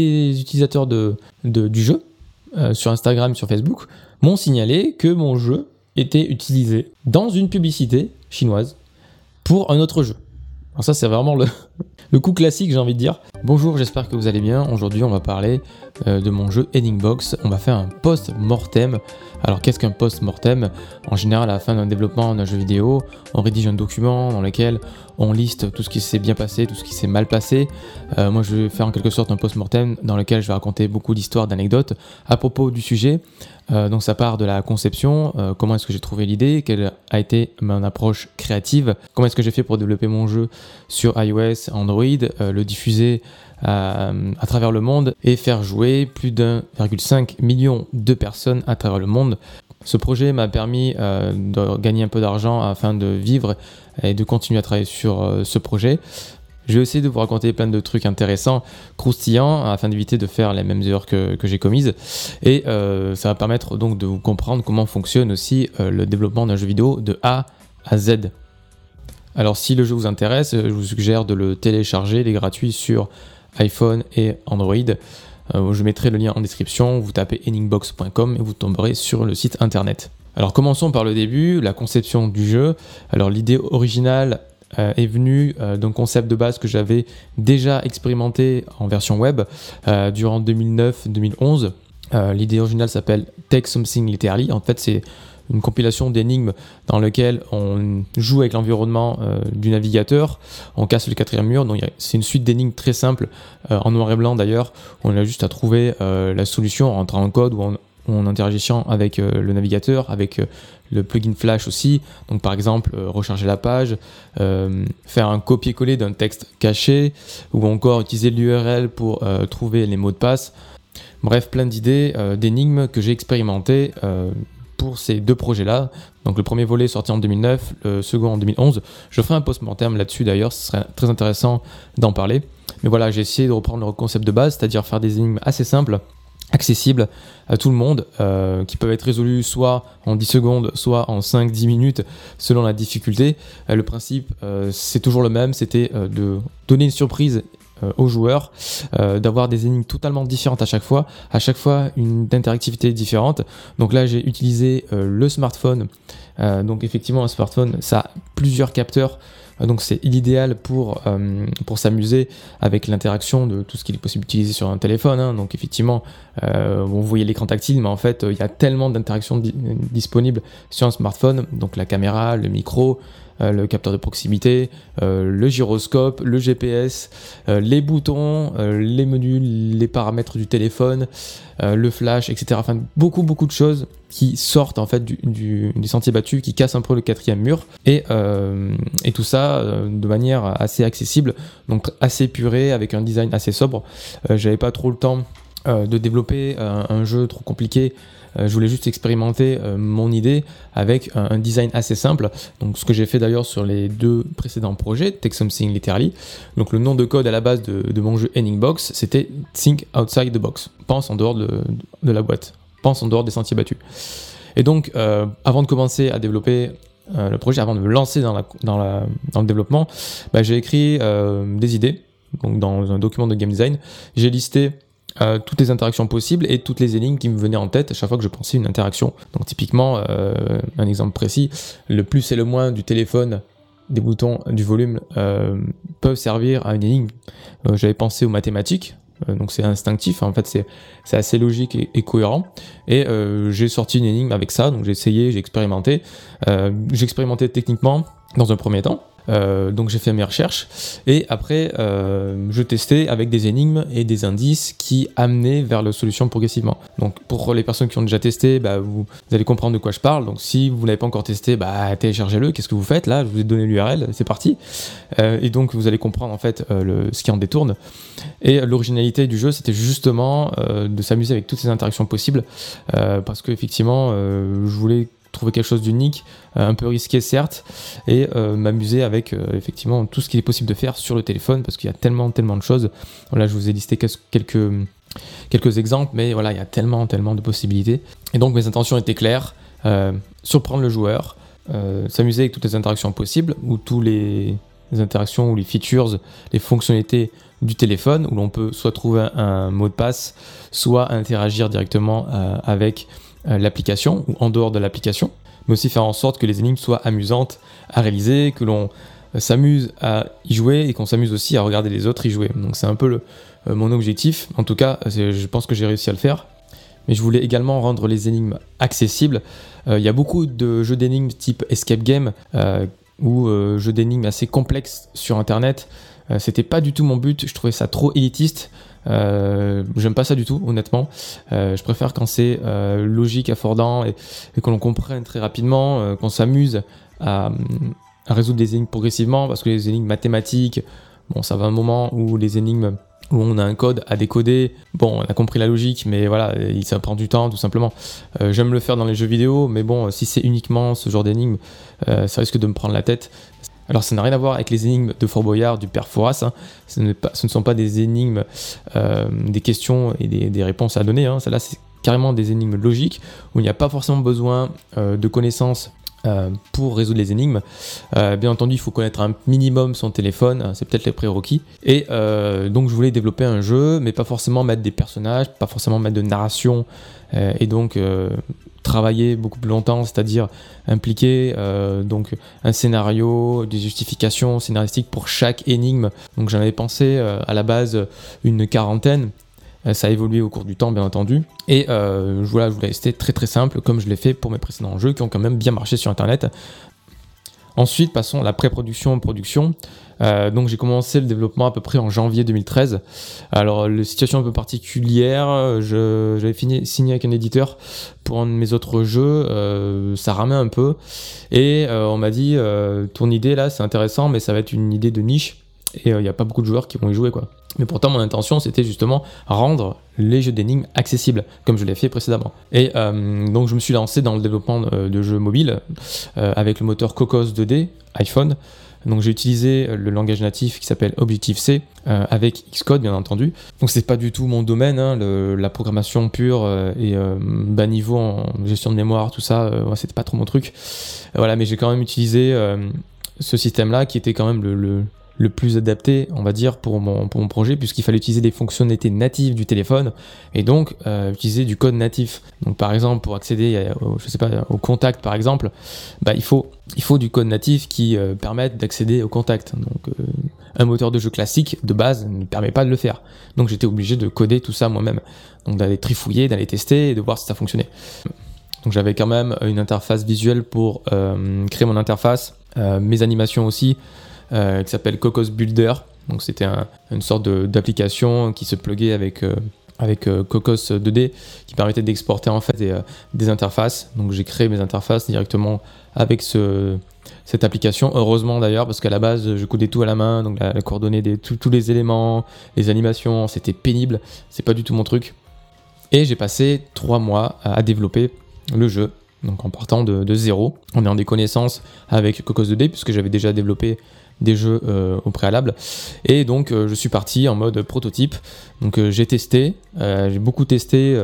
des utilisateurs de, du jeu sur Instagram, sur Facebook, m'ont signalé que mon jeu était utilisé dans une publicité chinoise pour un autre jeu. Alors ça c'est vraiment le, le coup classique j'ai envie de dire. Bonjour, j'espère que vous allez bien. Aujourd'hui on va parler euh, de mon jeu Ending Box. On va faire un post-mortem. Alors qu'est-ce qu'un post-mortem? En général à la fin d'un développement d'un jeu vidéo, on rédige un document dans lequel on liste tout ce qui s'est bien passé, tout ce qui s'est mal passé. Euh, moi je vais faire en quelque sorte un post-mortem dans lequel je vais raconter beaucoup d'histoires, d'anecdotes à propos du sujet. Euh, donc ça part de la conception, comment est-ce que j'ai trouvé l'idée, quelle a été mon approche créative, comment est-ce que j'ai fait pour développer mon jeu? Sur iOS, Android, euh, le diffuser à, travers le monde et faire jouer plus d'1,5 million de personnes à travers le monde. Ce projet m'a permis de gagner un peu d'argent afin de vivre et de continuer à travailler sur ce projet. Je vais essayer de vous raconter plein de trucs intéressants, croustillants, afin d'éviter de faire les mêmes erreurs que, j'ai commises. Et euh, ça va permettre donc de vous comprendre comment fonctionne aussi euh, le développement d'un jeu vidéo de A à Z. Alors si le jeu vous intéresse, je vous suggère de le télécharger, il est gratuit sur iPhone et Android. Euh, je mettrai le lien en description, vous tapez endingbox.com et vous tomberez sur le site internet. Alors commençons par le début, la conception du jeu. Alors l'idée originale euh, est venu euh, d'un concept de base que j'avais déjà expérimenté en version web durant 2009-2011. L'idée originale s'appelle Take Something Literally. En fait, c'est une compilation d'énigmes dans lequel on joue avec l'environnement du navigateur, on casse le quatrième mur. Donc c'est une suite d'énigmes très simple, en noir et blanc d'ailleurs. On a juste à trouver la solution en entrant en code ou en, interagissant avec le navigateur, avec le plugin Flash aussi. Donc par exemple, euh, recharger la page, euh, faire un copier-coller d'un texte caché, ou encore utiliser l'URL pour euh, trouver les mots de passe. Bref, plein d'idées, d'énigmes que j'ai expérimentées pour ces deux projets-là. Donc le premier volet sorti en 2009, le second en 2011. Je ferai un post-mortem là-dessus d'ailleurs, ce serait très intéressant d'en parler. Mais voilà, j'ai essayé de reprendre le concept de base, c'est-à-dire faire des énigmes assez simples accessibles à tout le monde, euh, qui peuvent être résolus soit en 10 secondes, soit en 5-10 minutes, selon la difficulté. Euh, le principe, euh, c'est toujours le même, c'était de donner une surprise aux joueurs, d'avoir des énigmes totalement différentes à chaque fois, à chaque fois une interactivité différente. Donc là, j'ai utilisé le smartphone. donc effectivement, un smartphone, ça a plusieurs capteurs euh, donc c'est l'idéal pour, euh, pour s'amuser avec l'interaction de tout ce qu'il est possible d'utiliser sur un téléphone. Hein. Donc effectivement, euh, vous voyez l'écran tactile, mais en fait, il y a tellement d'interactions disponibles sur un smartphone. Donc la caméra, le micro, le capteur de proximité, le gyroscope, le GPS, les boutons, les menus, les paramètres du téléphone, le flash, etc. Enfin, beaucoup, beaucoup de choses qui sortent en fait du, du, des sentiers battus, qui cassent un peu le quatrième mur, et, euh, et tout ça euh, de manière assez accessible, donc assez purée, avec un design assez sobre. Euh, J'avais pas trop le temps euh, de développer un, un, jeu trop compliqué. je voulais juste expérimenter mon idée avec un, design assez simple. Donc ce que j'ai fait d'ailleurs sur les deux précédents projets, Take Something Literally. Donc le nom de code à la base de, mon jeu Ending Box, c'était Think Outside the Box. Pense en dehors de, la boîte pense en dehors des sentiers battus. Et donc, euh, avant de commencer à développer euh, le projet, avant de me lancer dans, le développement, bah, j'ai écrit euh, des idées. Donc, dans un document de game design, j'ai listé euh, toutes les interactions possibles et toutes les énigmes qui me venaient en tête à chaque fois que je pensais une interaction. Donc, typiquement, euh, un exemple précis, le plus et le moins du téléphone des boutons du volume euh, peuvent servir à une énigme. J'avais pensé aux mathématiques, donc c'est instinctif, en fait c'est, assez logique et, cohérent. Et j'ai sorti une énigme avec ça, donc j'ai essayé, j'ai expérimenté. J'ai expérimenté techniquement dans un premier temps. Euh, donc j'ai fait mes recherches et après euh, je testais avec des énigmes et des indices qui amenaient vers la solution progressivement. Donc pour les personnes qui ont déjà testé, bah, vous, allez comprendre de quoi je parle. Donc si vous n'avez pas encore testé, bah, téléchargez-le. Qu'est-ce que vous faites là? Je vous ai donné l'URL, c'est parti. Euh, et donc vous allez comprendre en fait le, ce qui en détourne. Et l'originalité du jeu, c'était justement de s'amuser avec toutes ces interactions possibles parce que effectivement, je voulais trouver quelque chose d'unique, euh, un peu risqué certes, et euh, m'amuser avec euh, effectivement tout ce qu'il est possible de faire sur le téléphone, parce qu'il y a tellement, tellement de choses. Voilà, je vous ai listé quelques, quelques exemples, mais voilà, il y a tellement, tellement de possibilités. Et donc mes intentions étaient claires, surprendre le joueur, s'amuser avec toutes les interactions possibles, ou tous les interactions ou les features, les fonctionnalités du téléphone, où l'on peut soit trouver un, mot de passe, soit interagir directement avec l'application ou en dehors de l'application, mais aussi faire en sorte que les énigmes soient amusantes à réaliser, que l'on s'amuse à y jouer et qu'on s'amuse aussi à regarder les autres y jouer. Donc c'est un peu le, mon objectif. En tout cas, je pense que j'ai réussi à le faire mais je voulais également rendre les énigmes accessibles. Euh, il y a beaucoup de jeux d'énigmes type escape game euh, ou euh, jeux d'énigmes assez complexes sur internet. C'était pas du tout mon but, je trouvais ça trop élitiste. J'aime pas ça du tout, honnêtement. je préfère quand c'est logique, affordant et, que l'on comprenne très rapidement, qu'on s'amuse à, résoudre des énigmes progressivement parce que les énigmes mathématiques, bon, ça va un moment où les énigmes où on a un code à décoder. Bon, on a compris la logique, mais voilà, ça prend du temps tout simplement. Euh, j'aime le faire dans les jeux vidéo, mais bon, si c'est uniquement ce genre d'énigme, euh, ça risque de me prendre la tête. Alors ça n'a rien à voir avec les énigmes de Fort Boyard, du Père Fouras, hein. ce, ne sont pas des énigmes, euh, des questions et des, réponses à donner. Hein. Là, c'est carrément des énigmes logiques où il n'y a pas forcément besoin de connaissances euh, pour résoudre les énigmes. Euh, bien entendu, il faut connaître un minimum son téléphone, hein, c'est peut-être les prérequis. Et euh, donc, je voulais développer un jeu, mais pas forcément mettre des personnages, pas forcément mettre de narration, et donc travailler beaucoup plus longtemps, c'est-à-dire impliquer donc un scénario, des justifications scénaristiques pour chaque énigme. Donc, j'en avais pensé à la base une quarantaine. Euh, ça a évolué au cours du temps, bien entendu. Et euh, voilà, je voulais rester très très simple, comme je l'ai fait pour mes précédents jeux qui ont quand même bien marché sur Internet. Ensuite, passons à la pré-production, production. Euh, donc j'ai commencé le développement à peu près en janvier 2013. Alors la situation un peu particulière, j'avais signé avec un éditeur pour un de mes autres jeux, euh, ça ramait un peu. Et euh, on m'a dit, ton idée là c'est intéressant, mais ça va être une idée de niche et il n'y a pas beaucoup de joueurs qui vont y jouer quoi. Mais pourtant, mon intention, c'était justement rendre les jeux d'énigmes accessibles, comme je l'ai fait précédemment. Et euh, donc, je me suis lancé dans le développement euh, de jeux mobiles euh, avec le moteur Cocos 2D iPhone. Donc j'ai utilisé le langage natif qui s'appelle Objective-C avec Xcode bien entendu. Donc c'est pas du tout mon domaine, hein, la programmation pure et bas niveau en gestion de mémoire, tout ça, c'était pas trop mon truc. voilà, mais j'ai quand même utilisé ce système-là qui était quand même le plus adapté, on va dire, pour mon, projet, puisqu'il fallait utiliser des fonctionnalités natives du téléphone et donc euh, utiliser du code natif. Donc, par exemple, pour accéder, au, sais pas, au contact, par exemple, bah, il faut du code natif qui euh, permette d'accéder au contact. Donc, euh, un moteur de jeu classique de base ne permet pas de le faire. Donc, j'étais obligé de coder tout ça moi-même. Donc, d'aller trifouiller, d'aller tester et de voir si ça fonctionnait. Donc, j'avais quand même une interface visuelle pour créer mon interface, mes animations aussi. Euh, qui s'appelle Cocos Builder. Donc c'était une sorte d'application qui se pluguait avec euh, avec euh, Cocos 2D qui permettait d'exporter en fait des, interfaces. Donc j'ai créé mes interfaces directement avec ce, cette application. Heureusement d'ailleurs parce qu'à la base je codais tout à la main, donc la, coordonnée des tous les éléments, les animations, c'était pénible. C'est pas du tout mon truc. Et j'ai passé trois mois à, développer le jeu. Donc en partant de, de zéro, en ayant des connaissances avec Cocos 2D puisque j'avais déjà développé des jeux euh, au préalable. Et donc euh, je suis parti en mode prototype. Donc euh, j'ai testé, j'ai beaucoup testé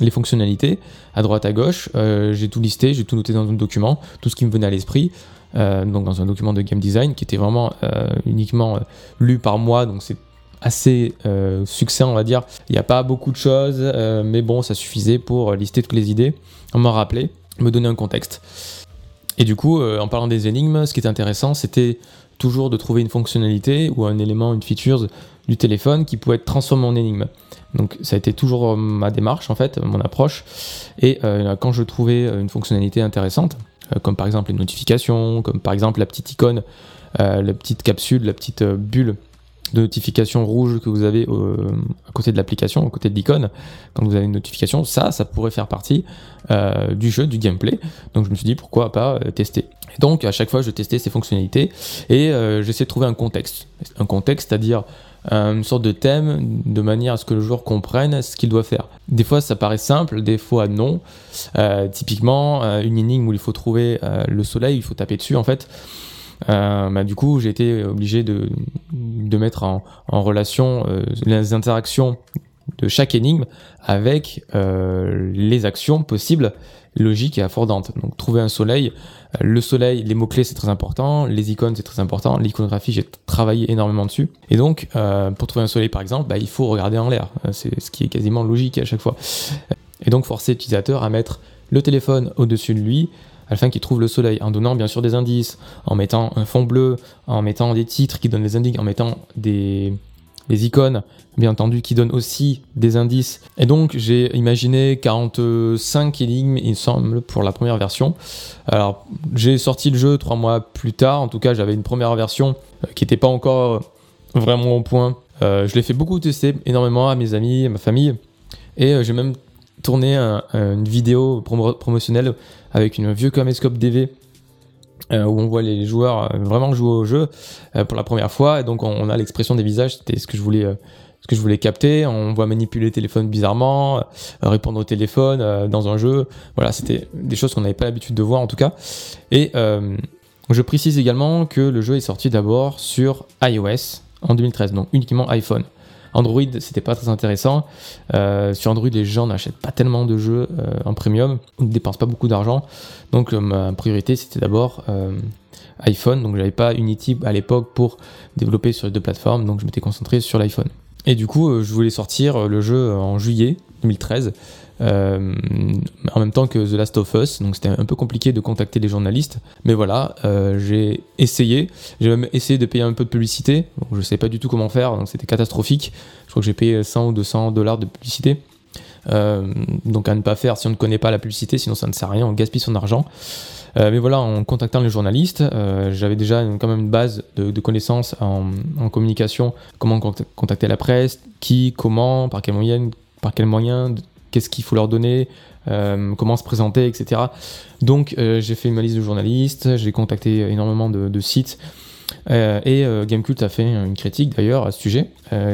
les fonctionnalités à droite à gauche. j'ai tout listé, j'ai tout noté dans un document, tout ce qui me venait à l'esprit. donc dans un document de game design qui était vraiment uniquement lu par moi, donc c'est assez succès on va dire. Il n'y a pas beaucoup de choses, mais bon ça suffisait pour lister toutes les idées, m'en rappeler, me donner un contexte. Et du coup, en parlant des énigmes, ce qui est intéressant, c'était toujours de trouver une fonctionnalité ou un élément, une feature du téléphone qui pouvait être transformé en énigme. Donc ça a été toujours euh, ma démarche en fait, mon approche. Et euh, quand je trouvais euh, une fonctionnalité intéressante, comme par exemple les notifications, comme par exemple la petite icône, la petite capsule, la petite bulle de notification rouge que vous avez à côté de l'application, à côté de l'icône, quand vous avez une notification, ça, ça pourrait faire partie du jeu, du gameplay. Donc je me suis dit pourquoi pas tester donc à chaque fois, je testais ces fonctionnalités et euh, j'essayais de trouver un contexte. Un contexte, c'est-à-dire euh, une sorte de thème de manière à ce que le joueur comprenne ce qu'il doit faire. Des fois, ça paraît simple, des fois non. Euh, typiquement, une énigme où il faut trouver le soleil, il faut taper dessus en fait. Bah, du coup, j'ai été obligé de, mettre en, relation les interactions de chaque énigme avec euh, les actions possibles, logiques et affordantes. Donc trouver un soleil, euh, le soleil, les mots-clés c'est très important, les icônes c'est très important, l'iconographie j'ai travaillé énormément dessus. Et donc euh, pour trouver un soleil par exemple, bah, il faut regarder en l'air, c'est ce qui est quasiment logique à chaque fois. Et donc forcer l'utilisateur à mettre le téléphone au-dessus de lui, afin qu'il trouve le soleil, en donnant bien sûr des indices, en mettant un fond bleu, en mettant des titres qui donnent des indices, en mettant des, des icônes, bien entendu, qui donnent aussi des indices. Et donc, j'ai imaginé 45 énigmes, il semble, pour la première version. Alors, j'ai sorti le jeu trois mois plus tard. En tout cas, j'avais une première version euh, qui n'était pas encore vraiment au point. Euh, je l'ai fait beaucoup tester, énormément à mes amis, à ma famille. Et euh, j'ai même tourné une vidéo promotionnelle avec une vieux caméscope DV euh, où on voit les joueurs euh, vraiment jouer au jeu euh, pour la première fois. Et donc on, a l'expression des visages. C'était ce que je voulais ce que je voulais capter. On voit manipuler le téléphone bizarrement répondre au téléphone dans un jeu. Voilà c'était des choses qu'on n'avait pas l'habitude de voir en tout cas. Et je précise également que le jeu est sorti d'abord sur iOS en 2013 donc uniquement iPhone Android, c'était pas très intéressant. Euh, sur Android, les gens n'achètent pas tellement de jeux euh, en premium, ne dépensent pas beaucoup d'argent. Donc euh, ma priorité, c'était d'abord iPhone. Donc j'avais pas Unity à l'époque pour développer sur les deux plateformes, donc je m'étais concentré sur l'iPhone. Et du coup, je voulais sortir le jeu en juillet 2013. Euh, en même temps que The Last of Us, donc c'était un peu compliqué de contacter les journalistes. Mais voilà, euh, j'ai essayé, j'ai même essayé de payer un peu de publicité, je ne sais pas du tout comment faire, donc c'était catastrophique. Je crois que j'ai payé 100 ou 200 dollars de publicité. Euh, donc à ne pas faire si on ne connaît pas la publicité, sinon ça ne sert à rien, on gaspille son argent. mais voilà, en contactant les journalistes, j'avais déjà quand même une base de, connaissances en, en, communication, comment contacter la presse, qui, comment, par quel moyen, par quel moyen, qu'est-ce qu'il faut leur donner, euh, comment se présenter, etc. Donc euh, j'ai fait une liste de journalistes, j'ai contacté énormément de, sites. Euh, et Gamecult a fait une critique d'ailleurs à ce sujet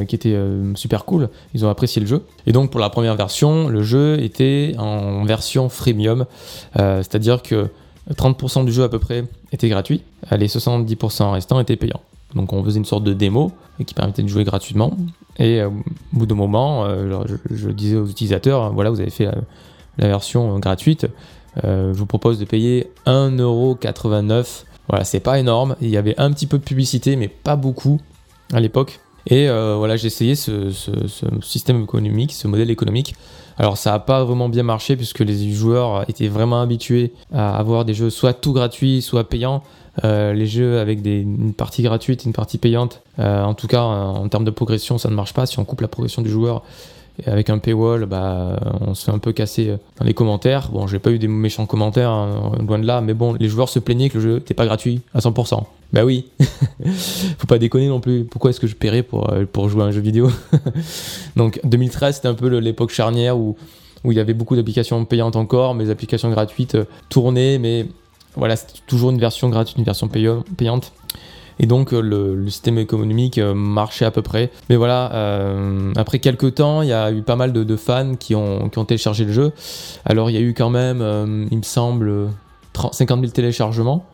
qui était super cool. Ils ont apprécié le jeu. Et donc pour la première version, le jeu était en version freemium, c'est-à-dire que 30% du jeu à peu près était gratuit, les 70% restants étaient payants. Donc on faisait une sorte de démo qui permettait de jouer gratuitement. Et euh, au bout d'un moment, euh, je, disais aux utilisateurs, voilà, vous avez fait la, version gratuite, euh, je vous propose de payer 1,89€. Voilà, c'est pas énorme. Il y avait un petit peu de publicité, mais pas beaucoup à l'époque. Et voilà, j'ai essayé ce, système économique, ce modèle économique. Alors ça n'a pas vraiment bien marché puisque les joueurs étaient vraiment habitués à avoir des jeux soit tout gratuits, soit payants. Euh, les jeux avec des, une partie gratuite, une partie payante, euh, en tout cas en termes de progression, ça ne marche pas. Si on coupe la progression du joueur avec un paywall, bah, on se fait un peu casser dans les commentaires. Bon, j'ai pas eu des méchants commentaires, hein, loin de là, mais bon, les joueurs se plaignaient que le jeu n'était pas gratuit à 100%. Bah oui, faut pas déconner non plus. Pourquoi est-ce que je paierais pour, euh, pour jouer à un jeu vidéo? Donc 2013, c'était un peu l'époque charnière où, où il y avait beaucoup d'applications payantes encore, mais les applications gratuites tournaient, mais voilà, c'est toujours une version gratuite, une version payante. Et donc euh, le, système économique euh, marchait à peu près. Mais voilà, euh, après quelques temps, il y a eu pas mal de, fans qui ont, téléchargé le jeu. Alors il y a eu quand même, il me semble, 50 000 téléchargements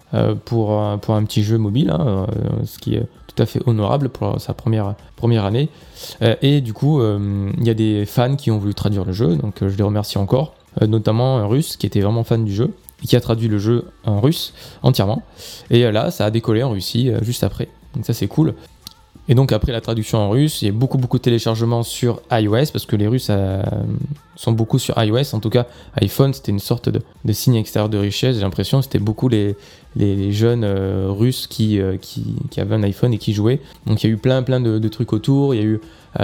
pour, pour un petit jeu mobile, hein, ce qui est tout à fait honorable pour sa première, première année. et du coup, il y a des fans qui ont voulu traduire le jeu, donc je les remercie encore, notamment un russe qui était vraiment fan du jeu qui a traduit le jeu en russe entièrement. Et euh, là, ça a décollé en Russie euh, juste après. Donc ça, c'est cool. Et donc après la traduction en russe, il y a beaucoup beaucoup de téléchargements sur iOS parce que les Russes euh, sont beaucoup sur iOS. En tout cas, iPhone c'était une sorte de, signe extérieur de richesse. J'ai l'impression c'était beaucoup les, les, jeunes Russes qui, qui, qui, avaient un iPhone et qui jouaient. Donc il y a eu plein plein de, trucs autour. Il y a eu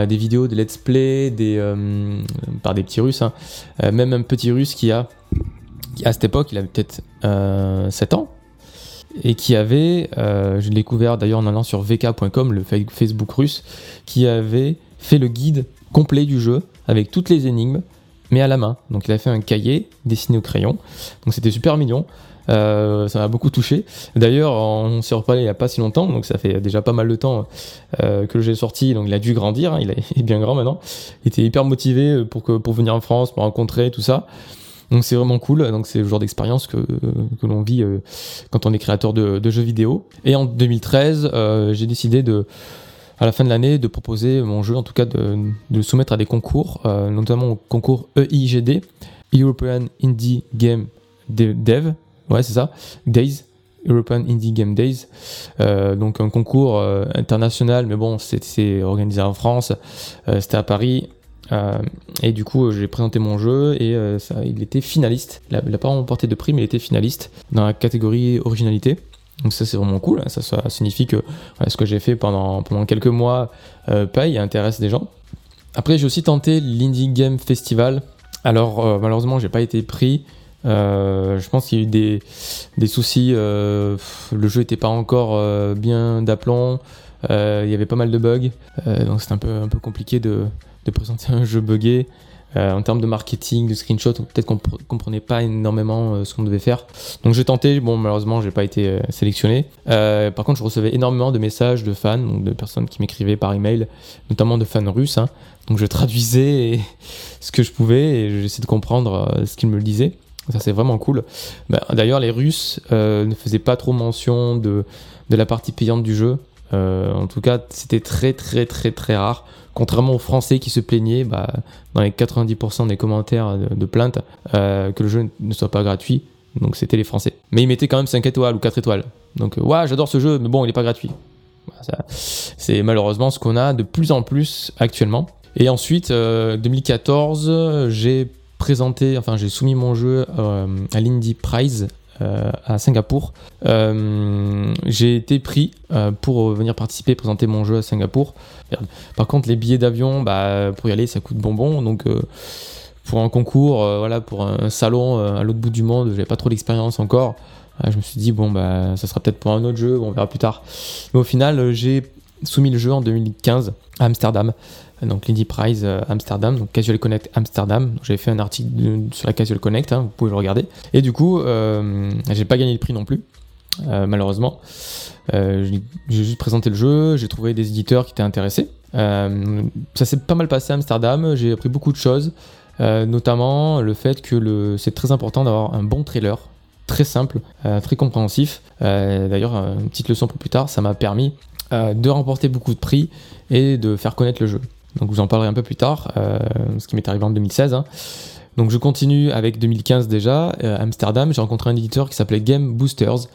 des vidéos, des let's play, des, par des petits Russes. Hein. même un petit Russe qui a à cette époque, il avait peut-être 7 euh, ans, et qui avait, euh, je l'ai découvert d'ailleurs en allant sur vk.com, le Facebook russe, qui avait fait le guide complet du jeu avec toutes les énigmes, mais à la main. Donc il a fait un cahier dessiné au crayon. Donc c'était super mignon. Euh, ça m'a beaucoup touché. D'ailleurs, on s'est reparlé il n'y a pas si longtemps, donc ça fait déjà pas mal de temps que j'ai sorti. Donc il a dû grandir, hein, il est bien grand maintenant. Il était hyper motivé pour, que, pour venir en France, pour rencontrer tout ça. Donc c'est vraiment cool. Donc c'est le genre d'expérience que, que l'on vit euh, quand on est créateur de, jeux vidéo. Et en 2013, euh, j'ai décidé de à la fin de l'année de proposer mon jeu, en tout cas de, le soumettre à des concours, euh, notamment au concours EIGD, European Indie Game Dev, ouais c'est ça, Days, European Indie Game Days, donc un concours international, mais bon c'est organisé en France, c'était à Paris. Euh, et du coup, j'ai présenté mon jeu et ça, il était finaliste. Il n'a pas remporté de prix, mais il était finaliste dans la catégorie originalité. Donc ça c'est vraiment cool, ça, signifie que ce que j'ai fait pendant, quelques mois euh, paye et intéresse des gens. Après j'ai aussi tenté l'Indie Game Festival. Alors euh, malheureusement j'ai pas été pris. Euh, je pense qu'il y a eu des, soucis. Euh, le jeu était pas encore euh, bien d'aplomb. Euh, il y avait pas mal de bugs. donc c'était un peu compliqué de, de présenter un jeu buggé. Euh, en termes de marketing, de screenshot, peut-être qu'on comprenait pas énormément euh, ce qu'on devait faire. Donc j'ai tenté, bon malheureusement j'ai pas été euh, sélectionné. par contre je recevais énormément de messages de fans, de personnes qui m'écrivaient par email, notamment de fans russes. Hein. Donc je traduisais ce que je pouvais et j'essayais de comprendre ce qu'ils me disaient. Ça c'est vraiment cool. Bah, d'ailleurs les Russes ne faisaient pas trop mention de la partie payante du jeu. en tout cas c'était très très très très rare. Contrairement aux Français qui se plaignaient, bah, dans les 90% des commentaires de, plaintes, euh, que le jeu ne soit pas gratuit. Donc c'était les Français. Mais ils mettaient quand même 5 étoiles ou 4 étoiles. Donc euh, ouais, j'adore ce jeu, mais bon, il n'est pas gratuit. C'est malheureusement ce qu'on a de plus en plus actuellement. Et ensuite, 2014, euh, j'ai présenté, enfin j'ai soumis mon jeu à l'Indie Prize euh, à Singapour. Euh, j'ai été pris euh, pour venir participer, présenter mon jeu à Singapour. Par contre, les billets d'avion, bah, pour y aller, ça coûte bonbon. Donc, pour un concours, voilà, pour un salon à l'autre bout du monde, j'avais pas trop d'expérience encore. je me suis dit, bon, bah, ça sera peut-être pour un autre jeu, on verra plus tard. Mais au final, j'ai soumis le jeu en 2015 à Amsterdam donc l'Indie Prize euh, Amsterdam, donc Casual Connect Amsterdam. J'avais fait un article sur la Casual Connect, hein, vous pouvez le regarder. Et du coup, euh, j'ai pas gagné le prix non plus, euh, malheureusement. J'ai juste présenté le jeu, j'ai trouvé des éditeurs qui étaient intéressés. ça s'est pas mal passé à Amsterdam, j'ai appris beaucoup de choses, notamment le fait que c'est très important d'avoir un bon trailer très simple, très compréhensif. D'ailleurs, une petite leçon pour plus tard, ça m'a permis de remporter beaucoup de prix et de faire connaître le jeu. Donc vous en parlerai un peu plus tard, euh, ce qui m'est arrivé en 2016. Hein. Donc je continue avec 2015 déjà, euh, Amsterdam, j'ai rencontré un éditeur qui s'appelait Game Boosters.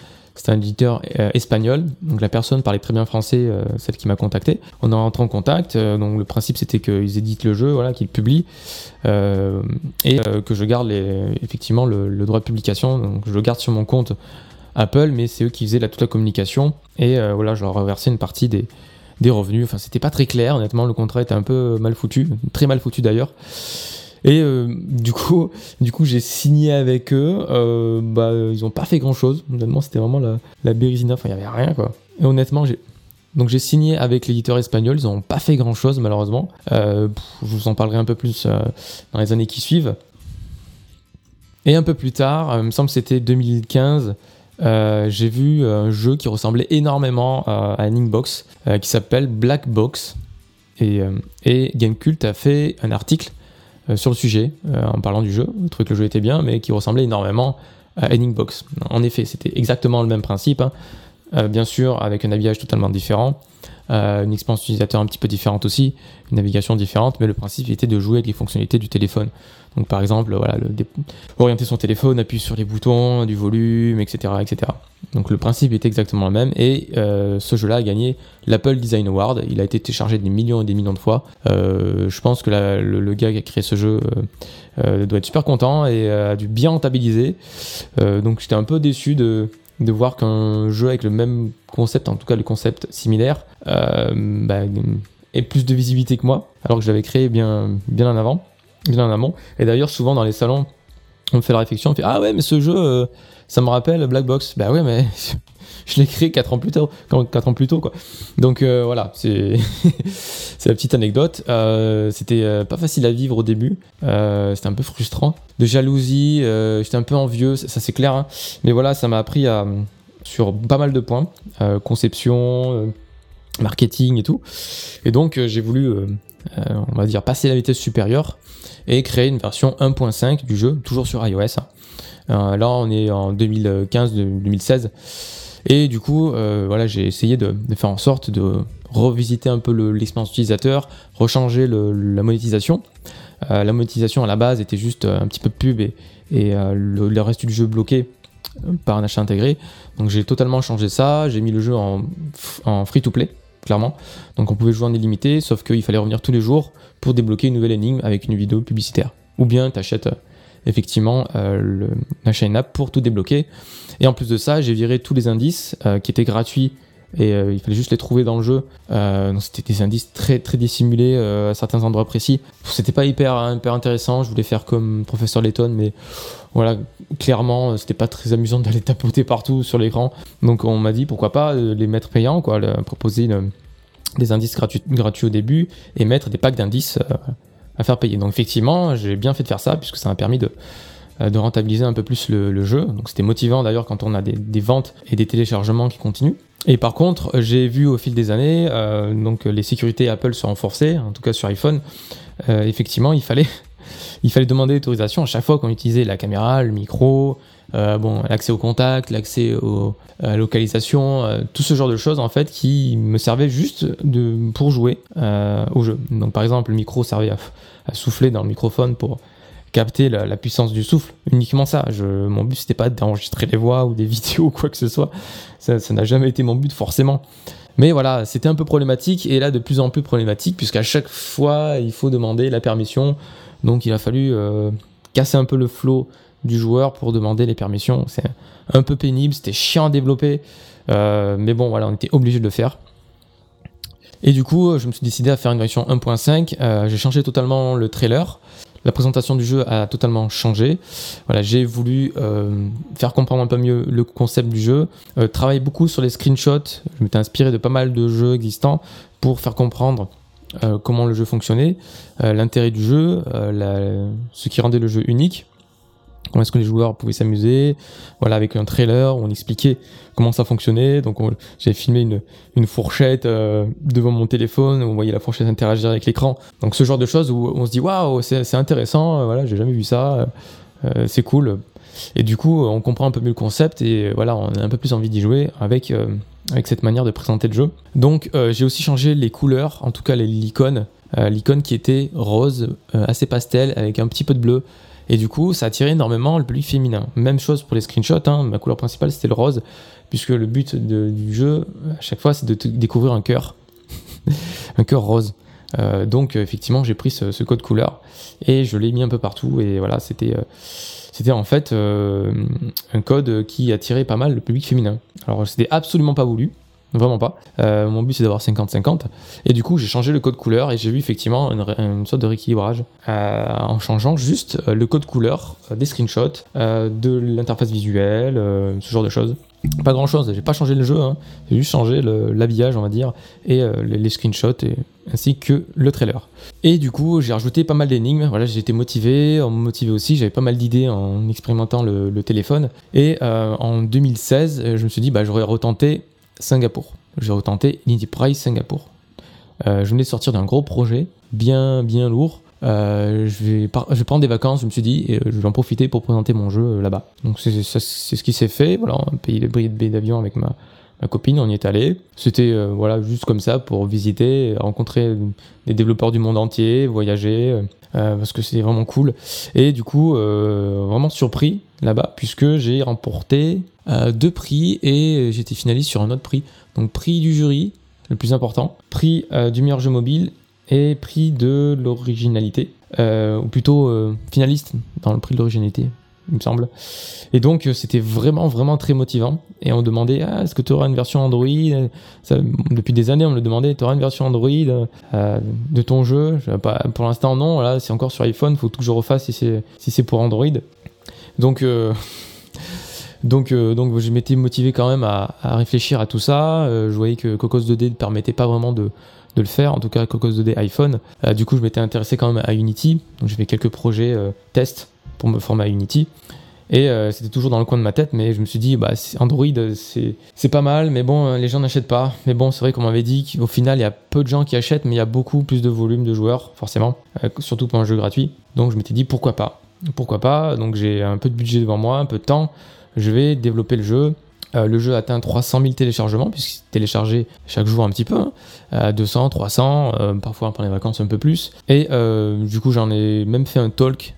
C'est un éditeur euh, espagnol, donc la personne parlait très bien français, celle qui m'a contacté. On est rentré en contact, donc le principe c'était qu'ils éditent le jeu, voilà, qu'ils publient, et que je garde effectivement le, droit de publication, donc je le garde sur mon compte Apple, mais c'est eux qui faisaient toute la communication, et voilà, je leur reversais une partie des, des revenus. Enfin, c'était pas très clair, honnêtement, le contrat était un peu mal foutu, très mal foutu d'ailleurs. Et euh, du coup, du coup, j'ai signé avec eux. Euh, bah, ils ont pas fait grand chose. Honnêtement, c'était vraiment la, la. Enfin, il y avait rien, quoi. Et honnêtement, j'ai donc j'ai signé avec l'éditeur espagnol. Ils ont pas fait grand chose, malheureusement. Euh, je vous en parlerai un peu plus dans les années qui suivent. Et un peu plus tard, il me semble que c'était 2015. Euh, j'ai vu un jeu qui ressemblait énormément à, à Box euh, qui s'appelle Black Box. Et, et Gamecult a fait un article sur le sujet en parlant du jeu. Le truc que le jeu était bien, mais qui ressemblait énormément à Box. En effet, c'était exactement le même principe. Hein. bien sûr, avec un habillage totalement différent. Euh, une expérience utilisateur un petit peu différente aussi, une navigation différente, mais le principe était de jouer avec les fonctionnalités du téléphone. Donc par exemple, voilà, le orienter son téléphone, appuyer sur les boutons, du volume, etc., etc. Donc le principe était exactement le même et euh, ce jeu-là a gagné l'Apple Design Award. Il a été téléchargé des millions et des millions de fois. Euh, je pense que le, gars qui a créé ce jeu doit être super content et a dû bien rentabiliser. donc j'étais un peu déçu de voir qu'un jeu avec le même concept, en tout cas le concept similaire, euh, bah, ait plus de visibilité que moi, alors que je l'avais créé bien, bien en avant, bien en amont. Et d'ailleurs, souvent dans les salons, on fait la réflexion, on fait Ah ouais, mais ce jeu, euh, ça me rappelle Black Box. Bah ouais, mais je l'ai créé 4 ans plus tôt, 4 ans plus tôt quoi. Donc euh, voilà, c'est la petite anecdote. Euh, c'était pas facile à vivre au début, c'était un peu frustrant, de jalousie, j'étais un peu envieux, ça, c'est clair. Hein. Mais voilà, ça m'a appris sur pas mal de points, conception, marketing et tout. Et donc j'ai voulu, on va dire, passer la vitesse supérieure et créer une version 1.5 du jeu, toujours sur iOS. Hein. là, on est en 2015-2016. Et du coup, euh, voilà, j'ai essayé de, faire en sorte de revisiter un peu l'expérience utilisateur, rechanger la monétisation. la monétisation à la base était juste un petit peu de pub et, le, reste du jeu bloqué par un achat intégré. Donc j'ai totalement changé ça, j'ai mis le jeu en, en free-to-play, clairement. Donc on pouvait jouer en illimité, sauf qu'il fallait revenir tous les jours pour débloquer une nouvelle énigme avec une vidéo publicitaire. Ou bien tu achètes effectivement euh, le, l'achat in-app pour tout débloquer. Et en plus de ça, j'ai viré tous les indices euh, qui étaient gratuits et euh, il fallait juste les trouver dans le jeu. donc c'était des indices très très dissimulés à certains endroits précis. C'était pas hyper hyper intéressant. Je voulais faire comme professeur Letton, mais voilà, clairement c'était pas très amusant d'aller tapoter partout sur l'écran. Donc on m'a dit pourquoi pas les mettre payants, quoi, proposer des indices gratuits, gratuits au début et mettre des packs d'indices à faire payer. Donc effectivement, j'ai bien fait de faire ça puisque ça m'a permis de, euh, de rentabiliser un peu plus le, jeu. Donc c'était motivant d'ailleurs quand on a des, ventes et des téléchargements qui continuent. Et par contre, j'ai vu au fil des années, euh, donc les sécurités Apple se renforcer, en tout cas sur iPhone. Euh, effectivement, il fallait, il fallait demander l'autorisation à chaque fois qu'on utilisait la caméra, le micro, bon, l'accès au contact, l'accès à localisation, tout ce genre de choses en fait qui me servaient juste de, pour jouer au jeu. Donc par exemple, le micro servait à souffler dans le microphone pour capter la, puissance du souffle, uniquement ça. Je, mon but c'était pas d'enregistrer les voix ou des vidéos ou quoi que ce soit. Ça n'a jamais été mon but forcément. Mais voilà, c'était un peu problématique et là de plus en plus problématique puisqu'à chaque fois il faut demander la permission. Donc il a fallu euh, casser un peu le flow du joueur pour demander les permissions. C'est un peu pénible, c'était chiant à développer. Euh, mais bon voilà, on était obligé de le faire. Et du coup, je me suis décidé à faire une version 1.5. Euh, j'ai changé totalement le trailer. La présentation du jeu a totalement changé. Voilà, j'ai voulu euh, faire comprendre un peu mieux le concept du jeu, euh, travailler beaucoup sur les screenshots. Je m'étais inspiré de pas mal de jeux existants pour faire comprendre comment le jeu fonctionnait, l'intérêt du jeu, ce qui rendait le jeu unique comment est-ce que les joueurs pouvaient s'amuser, voilà, avec un trailer où on expliquait comment ça fonctionnait. Donc j'avais filmé une, fourchette euh, devant mon téléphone, où on voyait la fourchette interagir avec l'écran. Donc ce genre de choses où on se dit waouh, c'est intéressant, euh, voilà, j'ai jamais vu ça, euh, c'est cool. Et du coup, on comprend un peu mieux le concept et voilà, on a un peu plus envie d'y jouer avec, avec cette manière de présenter le jeu. Donc j'ai aussi changé les couleurs, en tout cas l'icône, l'icône qui était rose, assez pastel, avec un petit peu de bleu. Et du coup, ça attirait énormément le public féminin. Même chose pour les screenshots, hein. ma couleur principale c'était le rose, puisque le but du jeu, à chaque fois, c'est de découvrir un cœur. un cœur rose. Euh, donc effectivement, j'ai pris ce, code couleur et je l'ai mis un peu partout. Et voilà, c'était euh, en fait euh, un code qui attirait pas mal le public féminin. Alors c'était absolument pas voulu. Vraiment pas. Euh, mon but c'est d'avoir 50-50. Et du coup, j'ai changé le code couleur et j'ai vu effectivement une, sorte de rééquilibrage euh, en changeant juste euh, le code couleur des screenshots, de l'interface visuelle, ce genre de choses. Pas grand chose, j'ai pas changé le jeu, hein. j'ai juste changé l'habillage, on va dire, et les, screenshots, ainsi que le trailer. Et du coup, j'ai rajouté pas mal d'énigmes. Voilà, j'ai été motivé, on me motivé aussi, j'avais pas mal d'idées en expérimentant le, le téléphone. Et en 2016, je me suis dit, bah, j'aurais retenté Singapour. J'ai retenté Unity Price Singapour. Euh, je venais de sortir d'un gros projet, bien, bien lourd. Euh, je, vais prendre des vacances, je me suis dit, et je vais en profiter pour présenter mon jeu euh, là-bas. Donc c'est ce qui s'est fait. Voilà, on a payé le billet d'avion avec ma, ma copine, on y est allé. C'était voilà juste comme ça pour visiter, rencontrer des développeurs du monde entier, voyager, parce que c'était vraiment cool. Et du coup, vraiment surpris là-bas, puisque j'ai remporté euh, deux prix et j'étais finaliste sur un autre prix. Donc prix du jury, le plus important, prix euh, du meilleur jeu mobile et prix de l'originalité, euh, ou plutôt finaliste dans le prix de l'originalité, il me semble. Et donc c'était vraiment vraiment très motivant. Et on demandait ah, est-ce que tu auras une version Android? Depuis des années on me le demandait, tu auras une version Android de ton jeu? Pas, Pour l'instant non, là c'est encore sur iPhone, il faut que je refasse si c'est pour Android. Donc donc, euh, donc je m'étais motivé quand même à, réfléchir à tout ça. Euh, je voyais que Cocos 2D ne permettait pas vraiment de, le faire, en tout cas Cocos 2D iPhone. Euh, du coup, je m'étais intéressé quand même à Unity. Donc, j'ai fait quelques projets tests pour me former à Unity. Et c'était toujours dans le coin de ma tête, mais je me suis dit, bah, Android, c'est pas mal, mais bon, les gens n'achètent pas. Mais bon, c'est vrai qu'on m'avait dit qu'au final, il y a peu de gens qui achètent, mais il y a beaucoup plus de volume de joueurs, forcément, surtout pour un jeu gratuit. Donc je m'étais dit, pourquoi pas? Pourquoi pas? Donc j'ai un peu de budget devant moi, un peu de temps je vais développer le jeu Euh, le jeu atteint 300 000 téléchargements, puisqu'il est téléchargé chaque jour un petit peu, hein, 200, 300, euh, parfois pendant les vacances un peu plus. Et euh, du coup, j'en ai même fait un talk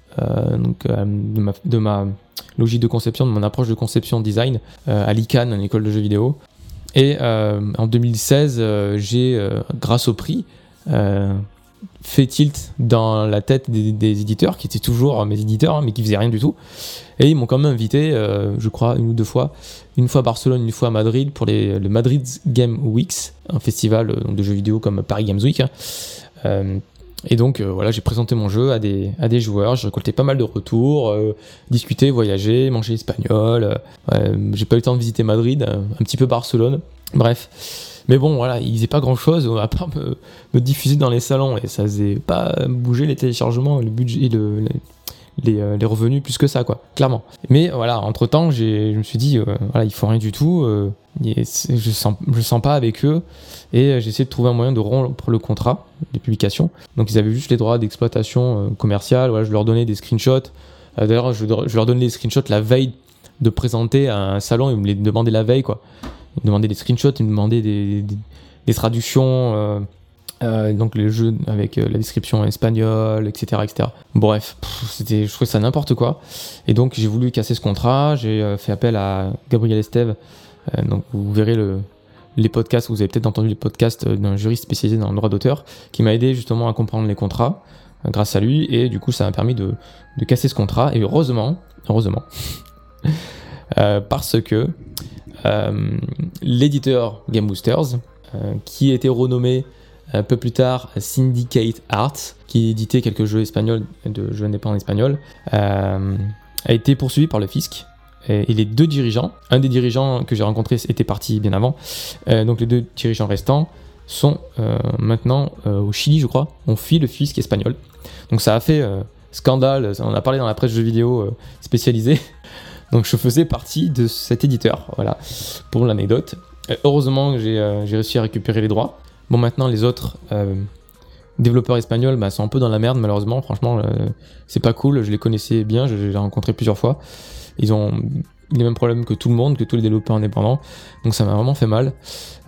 donc, de, ma, de, logique de conception, de mon approche de conception design à l'ICANN, une école de jeux vidéo. Et en 2016, j'ai, grâce au prix, fait tilt dans la tête des, éditeurs, qui étaient toujours mes éditeurs, hein, mais qui faisaient rien du tout. Et ils m'ont quand même invité, euh, je crois, une ou deux fois, une fois à Barcelone, une fois à Madrid, pour le Madrid Game Weeks, un festival euh, de jeux vidéo comme Paris Games Week. Hein. Euh, et donc voilà, j'ai présenté mon jeu à des, à des joueurs, j'ai récolté pas mal de retours, discuté, voyagé, mangé espagnol. j'ai pas eu le temps de visiter Madrid, un petit peu Barcelone. Bref. Mais bon, voilà, ils faisaient pas grand chose à part me, diffuser dans les salons et ça faisait pas bouger les téléchargements, le budget, euh, les, revenus plus que ça, quoi, clairement. Mais voilà, entre temps, je me suis dit, euh, voilà, ils font rien du tout, euh, je sens, je sens pas avec eux et j'ai essayé de trouver un moyen de rompre le contrat de publication. Donc ils avaient juste les droits d'exploitation commerciale, voilà, je leur donnais des screenshots. D'ailleurs, je, je, leur donnais des screenshots la veille de présenter à un salon, ils me les demandaient la veille, quoi. Ils me demandaient des screenshots, ils me demandaient des, traductions. Euh, euh, donc les jeux avec euh, la description espagnole, etc. etc. Bref, c'était, je trouvais ça n'importe quoi. Et donc j'ai voulu casser ce contrat, j'ai fait appel à Gabriel Esteve. donc vous verrez le, les podcasts, vous avez peut-être entendu les podcasts d'un juriste spécialisé dans le droit d'auteur, qui m'a aidé justement à comprendre les contrats grâce à lui. Et du coup ça m'a permis de, de casser ce contrat. Et heureusement, heureusement, parce que euh, l'éditeur Game Boosters, euh, qui était renommé un peu plus tard Syndicate Arts, qui éditait quelques jeux espagnols, de jeux indépendants espagnols, euh, a été poursuivi par le fisc. Et, les deux dirigeants, un des dirigeants que j'ai rencontré était parti bien avant, donc les deux dirigeants restants sont maintenant au Chili, je crois, on fuit le fisc espagnol. Donc ça a fait scandale, on a parlé dans la presse jeux vidéo spécialisée, donc je faisais partie de cet éditeur, voilà, pour l'anecdote. Heureusement, euh, j'ai réussi à récupérer les droits. Bon, maintenant, les autres euh, développeurs espagnols bah, sont un peu dans la merde, malheureusement. Franchement, euh, c'est pas cool. Je les connaissais bien, je, les ai rencontrés plusieurs fois. Ils ont les mêmes problèmes que tout le monde, que tous les développeurs indépendants. Donc ça m'a vraiment fait mal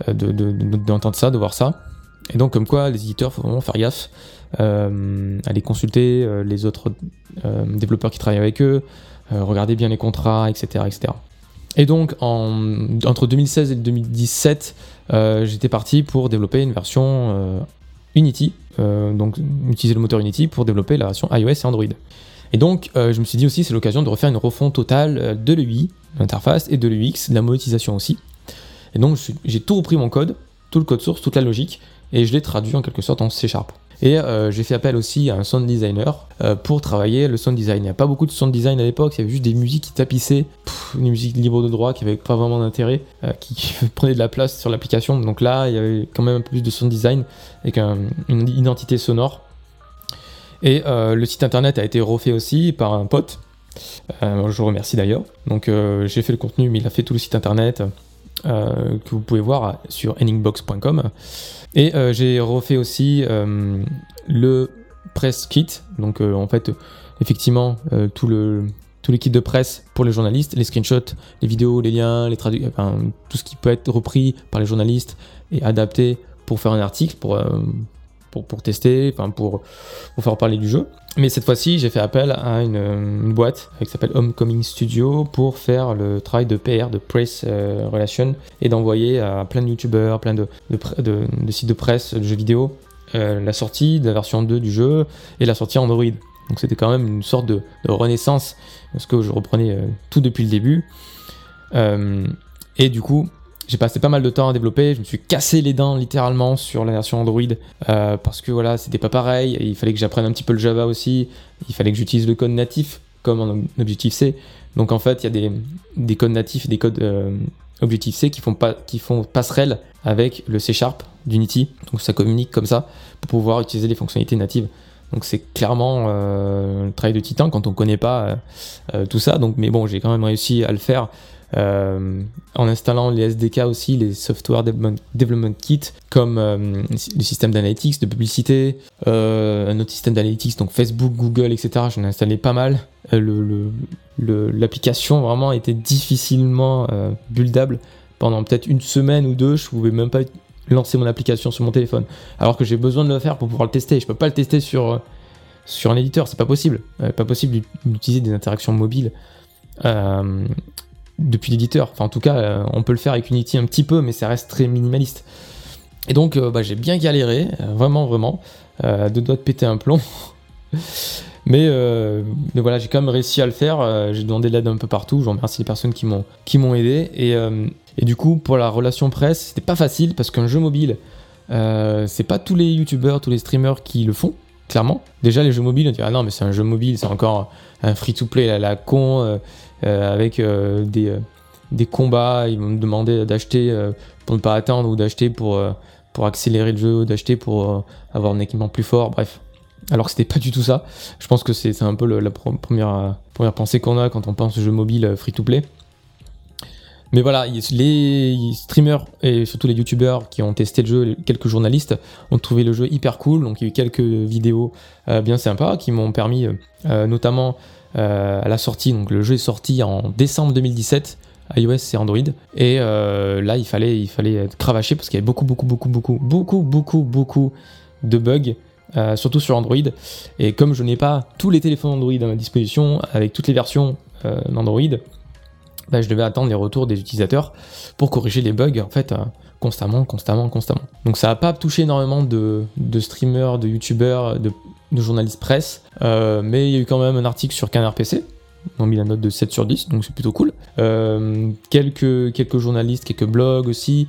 d'entendre de, ça, de voir ça. Et donc, comme quoi, les éditeurs, faut vraiment faire gaffe. aller consulter les autres développeurs qui travaillent avec eux, euh, regardez bien les contrats, etc. etc. Et donc, en, entre 2016 et 2017, euh, j'étais parti pour développer une version euh, Unity, donc utiliser le moteur Unity pour développer la version iOS et Android. Et donc, je me suis dit aussi, c'est l'occasion de refaire une refonte totale de l'UI, de l'interface, et de l'UX, de la monétisation aussi. Et donc, j'ai tout repris mon code, tout le code source, toute la logique, et je l'ai traduit en quelque sorte en C Sharp. Et euh, j'ai fait appel aussi à un sound designer euh, pour travailler le sound design. Il n'y a pas beaucoup de sound design à l'époque, il y avait juste des musiques qui tapissaient, une musique libre de droit qui avait pas vraiment d'intérêt, euh, qui, prenait de la place sur l'application. Donc là, il y avait quand même un peu plus de sound design avec une identité sonore. Et le site internet a été refait aussi par un pote. je vous remercie d'ailleurs. Donc j'ai fait le contenu, mais il a fait tout le site internet que vous pouvez voir sur endingbox.com. Et euh, j'ai refait aussi euh, le press kit. Donc euh, en fait, effectivement, tout le tous les kits de presse pour les journalistes, les screenshots, les vidéos, les liens, les traductions, enfin, tout ce qui peut être repris par les journalistes et adapté pour faire un article, pour, pour, tester, pour, faire parler du jeu. Mais cette fois-ci, j'ai fait appel à une, boîte qui s'appelle Homecoming Studio pour faire le travail de PR, de press euh, relation, et d'envoyer à plein de youtubeurs, plein de, de, sites de presse, de jeux vidéo, euh, la sortie de la version 2 du jeu et la sortie Android. Donc c'était quand même une sorte de, renaissance, parce que je reprenais euh, tout depuis le début. et du coup, j'ai passé pas mal de temps à développer, je me suis cassé les dents littéralement sur la version Android euh, parce que voilà, c'était pas pareil, il fallait que j'apprenne un petit peu le Java aussi, il fallait que j'utilise le code natif comme en Objective-C. Donc en fait, il y a des, des, codes natifs et des codes euh, Objective-C qui font, qui font passerelle avec le C Sharp d'Unity. Donc ça communique comme ça pour pouvoir utiliser les fonctionnalités natives. Donc c'est clairement euh, le travail de titan quand on connaît pas tout ça. Donc mais bon, j'ai quand même réussi à le faire euh, en installant les SDK aussi, les Software Development, Kit, comme euh, le système d'analytics, de publicité, euh, un autre système d'analytics, donc Facebook, Google, etc. J'en ai installé pas mal. L'application vraiment était difficilement buildable pendant peut-être une semaine ou deux. Je pouvais même pas lancer mon application sur mon téléphone, alors que j'ai besoin de le faire pour pouvoir le tester. Je peux pas le tester sur sur un éditeur, c'est pas possible. pas possible d'utiliser des interactions mobiles depuis l'éditeur. Enfin, en tout cas, euh, on peut le faire avec Unity un petit peu, mais ça reste très minimaliste. Et donc, euh, bah, j'ai bien galéré, vraiment, vraiment, de doigts de péter un plomb. mais, voilà, j'ai quand même réussi à le faire. j'ai demandé de l'aide un peu partout. Je remercie les personnes qui m'ont qui m'ont aidé. Et, du coup, pour la relation presse, c'était pas facile parce qu'un jeu mobile, c'est pas tous les youtubeurs, tous les streamers qui le font clairement. Déjà, les jeux mobiles, on dit Ah non, mais c'est un jeu mobile, c'est encore un free-to-play à la con, euh, euh, avec euh, des, des combats. Ils vont me demander d'acheter pour ne pas attendre, ou d'acheter pour, pour accélérer le jeu, d'acheter pour avoir un équipement plus fort, bref. Alors que c'était pas du tout ça. Je pense que c'est un peu la première, première pensée qu'on a quand on pense jeu mobile free-to-play. Mais voilà, les streamers et surtout les youtubeurs qui ont testé le jeu, quelques journalistes, ont trouvé le jeu hyper cool. Donc il y a eu quelques vidéos euh, bien sympas qui m'ont permis, euh, euh, notamment à la sortie, donc le jeu est sorti en décembre 2017 iOS et Android. Et là, il fallait, il fallait être cravaché parce qu'il y avait beaucoup, beaucoup, beaucoup, beaucoup, beaucoup, beaucoup, beaucoup de bugs. surtout sur Android. Et comme je n'ai pas tous les téléphones Android à ma disposition, avec toutes les versions d'Android, bah, je devais attendre les retours des utilisateurs pour corriger les bugs en fait euh, constamment, constamment, constamment. Donc ça n'a pas touché énormément de, streamers, de youtubeurs, de, journalistes presse, euh, mais il y a eu quand même un article sur Canard PC. On a mis la note de 7 sur 10, donc c'est plutôt cool. Euh, quelques, quelques journalistes, quelques blogs aussi,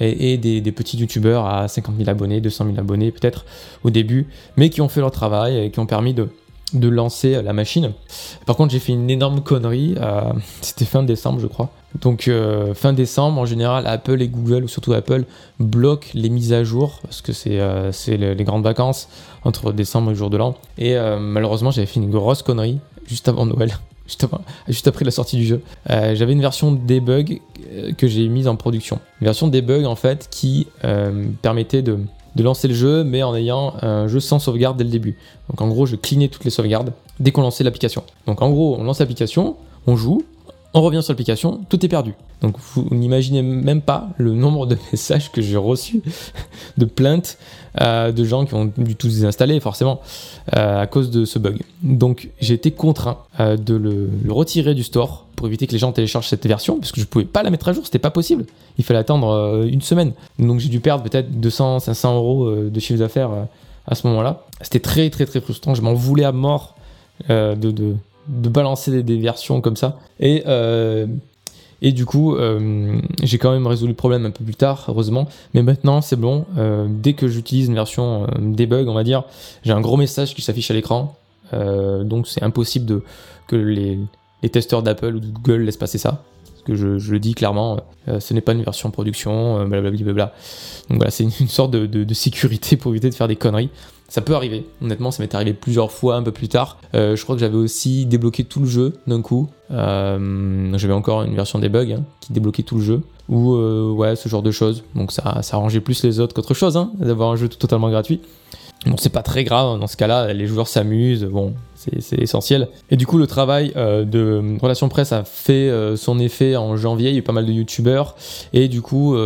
et, des, des, petits youtubeurs à 50 000 abonnés, 200 000 abonnés peut-être au début, mais qui ont fait leur travail et qui ont permis de, de lancer la machine. Par contre, j'ai fait une énorme connerie. Euh, c'était fin décembre, je crois. Donc, euh, fin décembre, en général, Apple et Google, ou surtout Apple, bloquent les mises à jour parce que c'est euh, les, grandes vacances entre décembre et le jour de l'an. Et malheureusement, j'avais fait une grosse connerie juste avant Noël. Juste, après la sortie du jeu. J'avais une version debug que j'ai mise en production. Une version debug en fait qui permettait de, de lancer le jeu, mais en ayant un jeu sans sauvegarde dès le début. Donc en gros, je clignais toutes les sauvegardes dès qu'on lançait l'application. Donc en gros, on lance l'application, on joue, on revient sur l'application, tout est perdu. Donc vous n'imaginez même pas le nombre de messages que j'ai reçus de plaintes euh, de gens qui ont dû tout désinstaller forcément euh, à cause de ce bug. Donc j'ai été contraint euh, de le, retirer du store pour éviter que les gens téléchargent cette version parce que je pouvais pas la mettre à jour, c'était pas possible. Il fallait attendre une semaine. Donc j'ai dû perdre peut-être 200, 500 euros de chiffre d'affaires à ce moment-là. C'était très très très frustrant. Je m'en voulais à mort de, de de balancer des, versions comme ça. Et, euh, et du coup, euh, j'ai quand même résolu le problème un peu plus tard, heureusement. Mais maintenant, c'est bon. Euh, dès que j'utilise une version debug, on va dire, j'ai un gros message qui s'affiche à l'écran. donc c'est impossible de, que les, les testeurs d'Apple ou de Google laissent passer ça. Parce que je, je le dis clairement, ce n'est pas une version production, blablabla. Donc voilà, c'est une, sorte de, de sécurité pour éviter de faire des conneries. Ça peut arriver, honnêtement, ça m'est arrivé plusieurs fois un peu plus tard. Euh, je crois que j'avais aussi débloqué tout le jeu d'un coup. Euh, j'avais encore une version debug hein, qui débloquait tout le jeu. Ou euh, ouais, ce genre de choses. Donc ça, ça arrangeait plus les autres qu'autre chose, hein, d'avoir un jeu totalement gratuit. Bon, c'est pas très grave, dans ce cas-là, les joueurs s'amusent, bon, c'est essentiel. Et du coup, le travail de Relation Presse a fait son effet en janvier, il y a eu pas mal de youtubeurs, et du coup,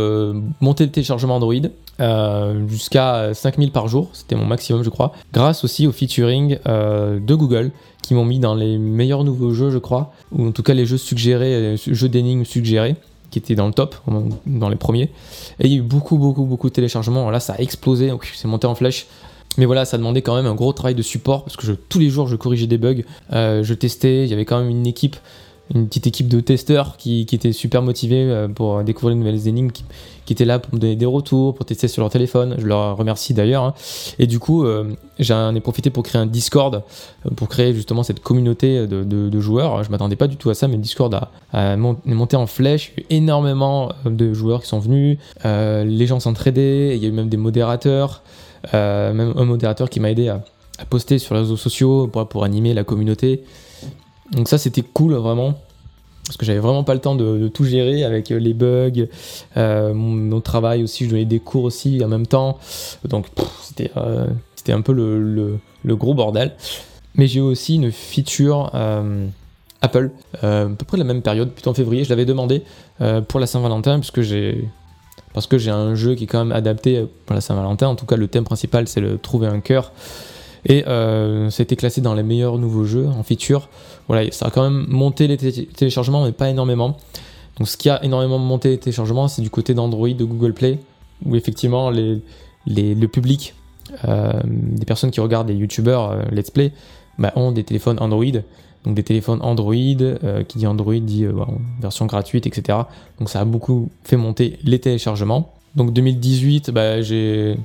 monter le téléchargement Android, euh, jusqu'à 5000 par jour, c'était mon maximum je crois, grâce aussi au featuring euh, de Google qui m'ont mis dans les meilleurs nouveaux jeux je crois, ou en tout cas les jeux suggérés, euh, jeux d'énigmes suggérés qui étaient dans le top, dans les premiers. Et il y a eu beaucoup, beaucoup, beaucoup de téléchargements. Là, ça a explosé, c'est monté en flèche. Mais voilà, ça demandait quand même un gros travail de support parce que tous les jours, je corrigeais des bugs, je testais. Il y avait quand même une équipe une petite équipe de testeurs qui, qui était super motivée euh, pour découvrir de nouvelles énigmes, qui, étaient là pour me donner des retours, pour tester sur leur téléphone. Je leur remercie d'ailleurs. Hein. Et du coup, euh, j'en ai profité pour créer un Discord, euh, pour créer justement cette communauté de, joueurs. Je m'attendais pas du tout à ça, mais Discord a, a monté en flèche. Il y a eu énormément de joueurs qui sont venus. les gens s'entraidaient. Il y a eu même des modérateurs. Même un modérateur qui m'a aidé à, poster sur les réseaux sociaux pour, animer la communauté. Donc ça c'était cool vraiment. parce que j'avais vraiment pas le temps de, tout gérer avec les bugs, mon, travail aussi, je donnais des cours aussi en même temps. Donc c'était c'était un peu le, le, gros bordel. Mais j'ai aussi une feature Apple, à peu près la même période, plutôt en février, je l'avais demandé pour la Saint-Valentin, puisque j'ai parce que j'ai un jeu qui est quand même adapté pour la Saint-Valentin. En tout cas, le thème principal, c'est le trouver un cœur. Et euh, été classé dans les meilleurs nouveaux jeux en feature. Voilà, ça a quand même monté les téléchargements, mais pas énormément. Donc, ce qui a énormément monté les téléchargements, c'est du côté d'Android, de Google Play, où effectivement, le public, euh, des personnes qui regardent les YouTubers euh, Let's Play, bah, ont des téléphones Android donc des téléphones Android, euh, qui dit Android dit euh, version gratuite, etc. Donc ça a beaucoup fait monter les téléchargements. Donc 2018, bah, j'ai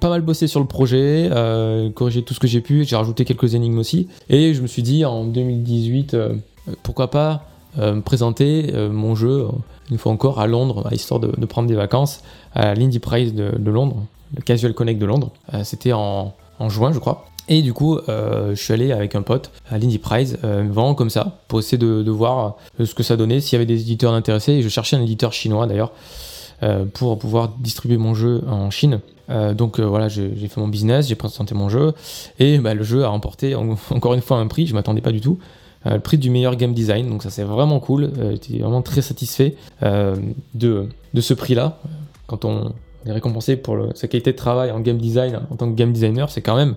pas mal bossé sur le projet, euh, corrigé tout ce que j'ai pu, j'ai rajouté quelques énigmes aussi. Et je me suis dit en 2018, pourquoi pas présenter mon jeu une fois encore à Londres, histoire de, prendre des vacances à l'Indie Prize de, Londres, le Casual Connect de Londres. C'était en juin, je crois. Et du coup, euh, je suis allé avec un pote à l'Indie Prize, euh, vraiment comme ça, pour essayer de, voir euh, ce que ça donnait, s'il y avait des éditeurs intéressés. Et je cherchais un éditeur chinois d'ailleurs, pour pouvoir distribuer mon jeu en Chine. donc voilà, j'ai fait mon business, j'ai présenté mon jeu, et bah, le jeu a remporté encore une fois un prix, je m'attendais pas du tout. le prix du meilleur game design, donc ça c'est vraiment cool, j'étais vraiment très satisfait de, de ce prix-là. Quand on est récompensé pour sa qualité de travail en game design en tant que game designer, c'est quand même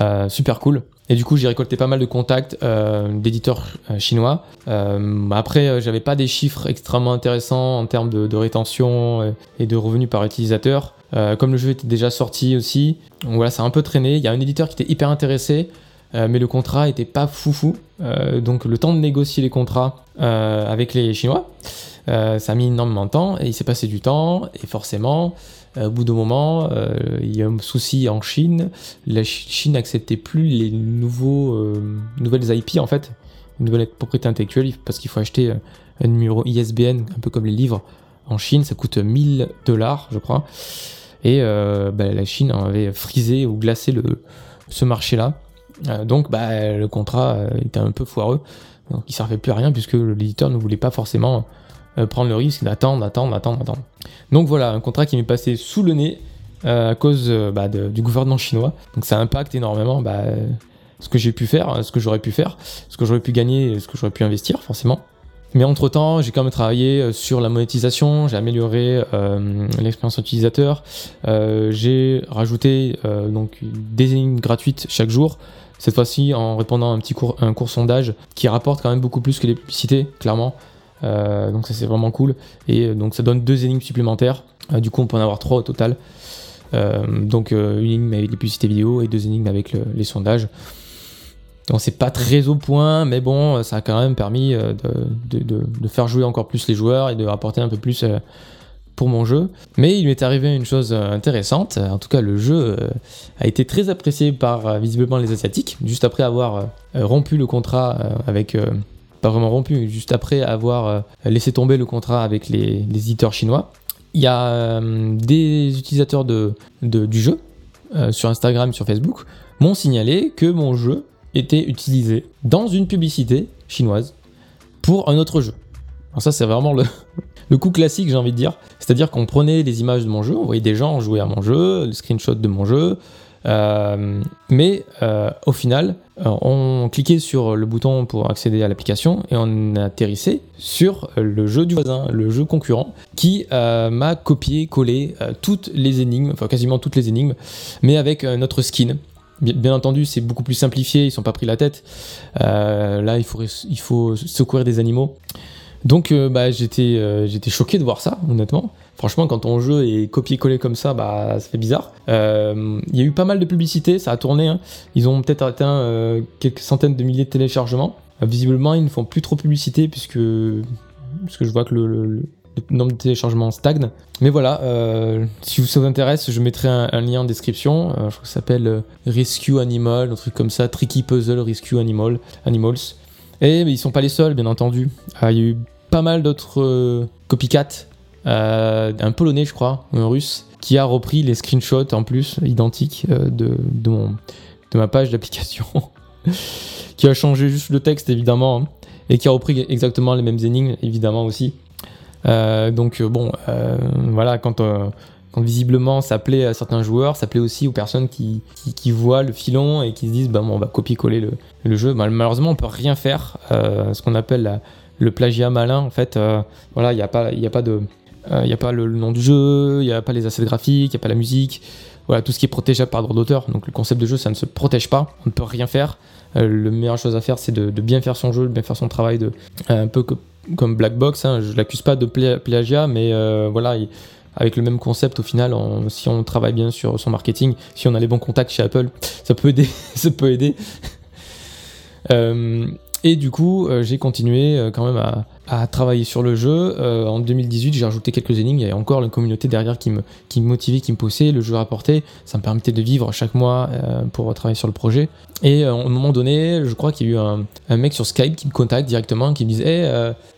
euh, super cool. Et du coup, j'ai récolté pas mal de contacts euh, d'éditeurs euh, chinois. après, j'avais pas des chiffres extrêmement intéressants en termes de, rétention et de revenus par utilisateur. comme le jeu était déjà sorti aussi, voilà, ça a un peu traîné. Il y a un éditeur qui était hyper intéressé, mais le contrat était pas foufou. donc le temps de négocier les contrats avec les Chinois, ça a mis énormément de temps et il s'est passé du temps et forcément au bout d'un moment, euh, il y a un souci en Chine. La Chine n'acceptait plus les nouveaux, euh, nouvelles IP en fait, une nouvelle propriété intellectuelle, parce qu'il faut acheter un numéro ISBN, un peu comme les livres en Chine, ça coûte 1000 dollars, je crois. Et bah, la Chine avait frisé ou glacé ce marché-là. donc bah, le contrat était un peu foireux. Donc il servait plus à rien puisque l'éditeur ne voulait pas forcément euh, prendre le risque d'attendre, d'attendre, d'attendre, d'attendre. Donc voilà, un contrat qui m'est passé sous le nez euh, à cause euh, bah, du gouvernement chinois. Donc ça impacte énormément bah, ce que j'ai pu faire, ce que j'aurais pu faire, ce que j'aurais pu gagner, ce que j'aurais pu investir forcément. Mais entre-temps, j'ai quand même travaillé sur la monétisation, j'ai amélioré l'expérience utilisateur, j'ai rajouté donc des énigmes gratuites chaque jour, cette fois-ci en répondant à un petit cours, un court sondage qui rapporte quand même beaucoup plus que les publicités, clairement. Euh, donc ça c'est vraiment cool. Et euh, donc ça donne deux énigmes supplémentaires. Euh, du coup on peut en avoir trois au total. donc une énigme avec les publicités vidéo et deux énigmes avec les sondages. Donc c'est pas très au point, mais bon, ça a quand même permis de, faire jouer encore plus les joueurs et de rapporter un peu plus pour mon jeu. Mais il m'est arrivé une chose intéressante. En tout cas, le jeu a été très apprécié par visiblement les Asiatiques. Juste après avoir rompu le contrat avec pas vraiment rompu, juste après avoir euh, laissé tomber le contrat avec les, éditeurs chinois. Il y a euh, des utilisateurs de, du jeu euh, sur Instagram, sur Facebook, m'ont signalé que mon jeu était utilisé dans une publicité chinoise pour un autre jeu. Alors ça c'est vraiment le, le coup classique j'ai envie de dire. C'est-à-dire qu'on prenait les images de mon jeu, on voyait des gens jouer à mon jeu, le screenshot de mon jeu, euh, mais euh, au final, euh, on cliquait sur le bouton pour accéder à l'application et on atterrissait sur le jeu du voisin, le jeu concurrent, qui m'a copié, collé toutes les énigmes, enfin quasiment toutes les énigmes, mais avec notre skin. Bien, entendu, c'est beaucoup plus simplifié, ils sont pas pris la tête. là, il faut, secourir des animaux. Donc, bah, j'étais choqué de voir ça, honnêtement. Franchement, quand ton jeu est copié-collé comme ça, bah, ça fait bizarre. Euh, il y a eu pas mal de publicité, ça a tourné. Hein. Ils ont peut-être atteint euh, quelques centaines de milliers de téléchargements. Euh, visiblement, ils ne font plus trop publicité puisque, puisque je vois que le, nombre de téléchargements stagne. Mais voilà, si ça vous intéresse, je mettrai un, lien en description. je crois que ça s'appelle Rescue Animal, un truc comme ça, Tricky Puzzle Rescue Animal, Animals. Et ils sont pas les seuls, bien entendu. il y a eu pas mal d'autres copycats euh, un polonais, je crois, un russe, qui a repris les screenshots en plus identiques euh, de, de, ma page d'application, qui a changé juste le texte évidemment. Hein. et qui a repris exactement les mêmes énigmes, évidemment aussi. Euh, donc bon, voilà, quand quand visiblement ça plaît à certains joueurs, ça plaît aussi aux personnes qui, qui, voient le filon et qui se disent bah, bon, on va copier-coller le, le, jeu. malheureusement, on peut rien faire. Ce qu'on appelle le plagiat malin, en fait, voilà, il n'y a, a pas de. Il n'y a pas le, nom du jeu, il n'y a pas les assets graphiques, il n'y a pas la musique, voilà, tout ce qui est protégeable par droit d'auteur. Donc le concept de jeu, ça ne se protège pas, on ne peut rien faire. Euh, le meilleure chose à faire, c'est de, bien faire son jeu, de bien faire son travail, de, un peu comme Black Box. Hein, je l'accuse pas de plagiat, mais voilà, avec le même concept au final, si on travaille bien sur son marketing, si on a les bons contacts chez Apple, ça peut aider. ça peut aider. Euh, et du coup, euh, j'ai continué euh, quand même à, travailler sur le jeu. en 2018, j'ai rajouté quelques énigmes. Il y avait encore une communauté derrière qui me, qui me motivait, qui me poussait. Le jeu rapportait. Ça me permettait de vivre chaque mois pour travailler sur le projet. Et à un moment donné, je crois qu'il y a eu un, mec sur Skype qui me contacte directement, qui me disait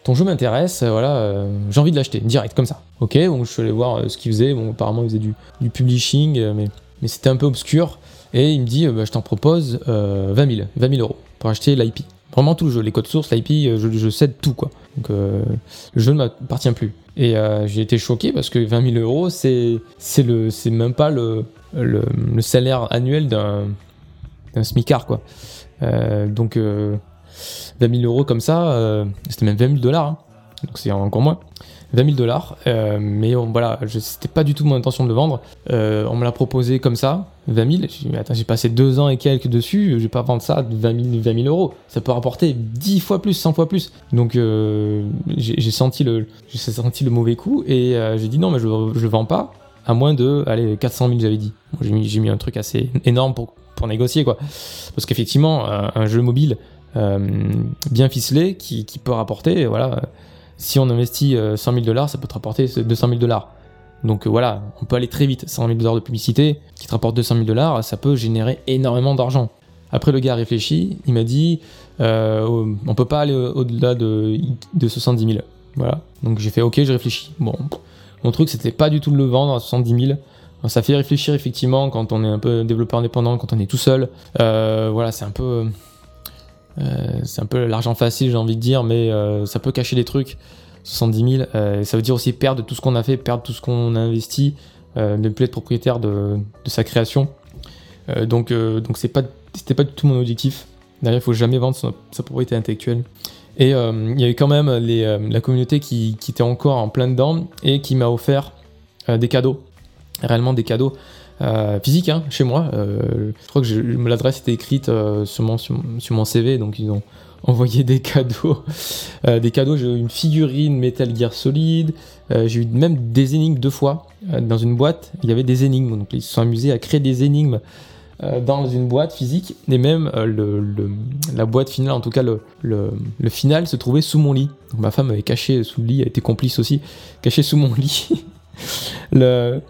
Ton jeu m'intéresse, voilà, j'ai envie de l'acheter, direct, comme ça. Ok, donc je suis allé voir ce qu'il faisait. Bon, apparemment, il faisait du, du publishing, mais, mais c'était un peu obscur. Et il me dit bah, Je t'en propose 20 000, 20 000 euros pour acheter l'IP. Vraiment tout le les codes sources, l'IP, euh, je, je, cède tout quoi. Donc euh, le jeu ne m'appartient plus. Et euh, j'ai été choqué parce que 20 000 euros, c'est c'est le c'est même pas le, le, salaire annuel d'un d'un smicard quoi. donc 20 000 euros comme ça, c'était même 20 000 dollars. Hein. Donc c'est encore moins. 20 000 dollars. Euh, mais voilà, c'était pas du tout mon intention de le vendre. Euh, on me l'a proposé comme ça, 20 000. J'ai attends, j'ai passé deux ans et quelques dessus, je vais pas vendre ça 20 000, euros. Ça peut rapporter 10 fois plus, 100 fois plus. Donc euh, j'ai senti, le, senti le mauvais coup et j'ai dit non, mais je, je le vends pas à moins de allez, 400 000, j'avais dit. j'ai mis, un truc assez énorme pour, pour négocier, quoi. Parce qu'effectivement, un, jeu mobile bien ficelé qui, qui peut rapporter, voilà si on investit 100 euh, 000 dollars, ça peut te rapporter 200 000 dollars. Donc euh, voilà, on peut aller très vite. 100 000 dollars de publicité qui te rapporte 200 000 dollars, ça peut générer énormément d'argent. Après, le gars a réfléchi, il m'a dit euh, on peut pas aller au-delà de, de 70 000. Voilà. Donc j'ai fait ok, je réfléchis. Bon, mon truc c'était pas du tout de le vendre à 70 000. Ça fait réfléchir effectivement quand on est un peu développeur indépendant, quand on est tout seul. voilà, c'est un peu euh, c'est un peu l'argent facile, j'ai envie de dire, mais euh, ça peut cacher des trucs. 70 000, euh, ça veut dire aussi perdre tout ce qu'on a fait, perdre tout ce qu'on a investi, ne plus être propriétaire de, sa création. donc, donc c'est pas, c'était pas du tout mon objectif. Derrière, il faut jamais vendre sa propriété intellectuelle. Et il y avait quand même la communauté qui, était encore en plein dedans et qui m'a offert des cadeaux, réellement des cadeaux. Euh, physique hein, chez moi. Euh, je crois que l'adresse était écrite euh, sur, mon, CV, donc ils ont envoyé des cadeaux. des cadeaux, j'ai eu une figurine Metal Gear Solid, j'ai eu même des énigmes deux fois. dans une boîte, il y avait des énigmes, donc ils se sont amusés à créer des énigmes dans une boîte physique, et même la boîte finale, en tout cas le, final, se trouvait sous mon lit. Ma femme avait caché sous le lit, a été complice aussi, caché sous mon lit. le,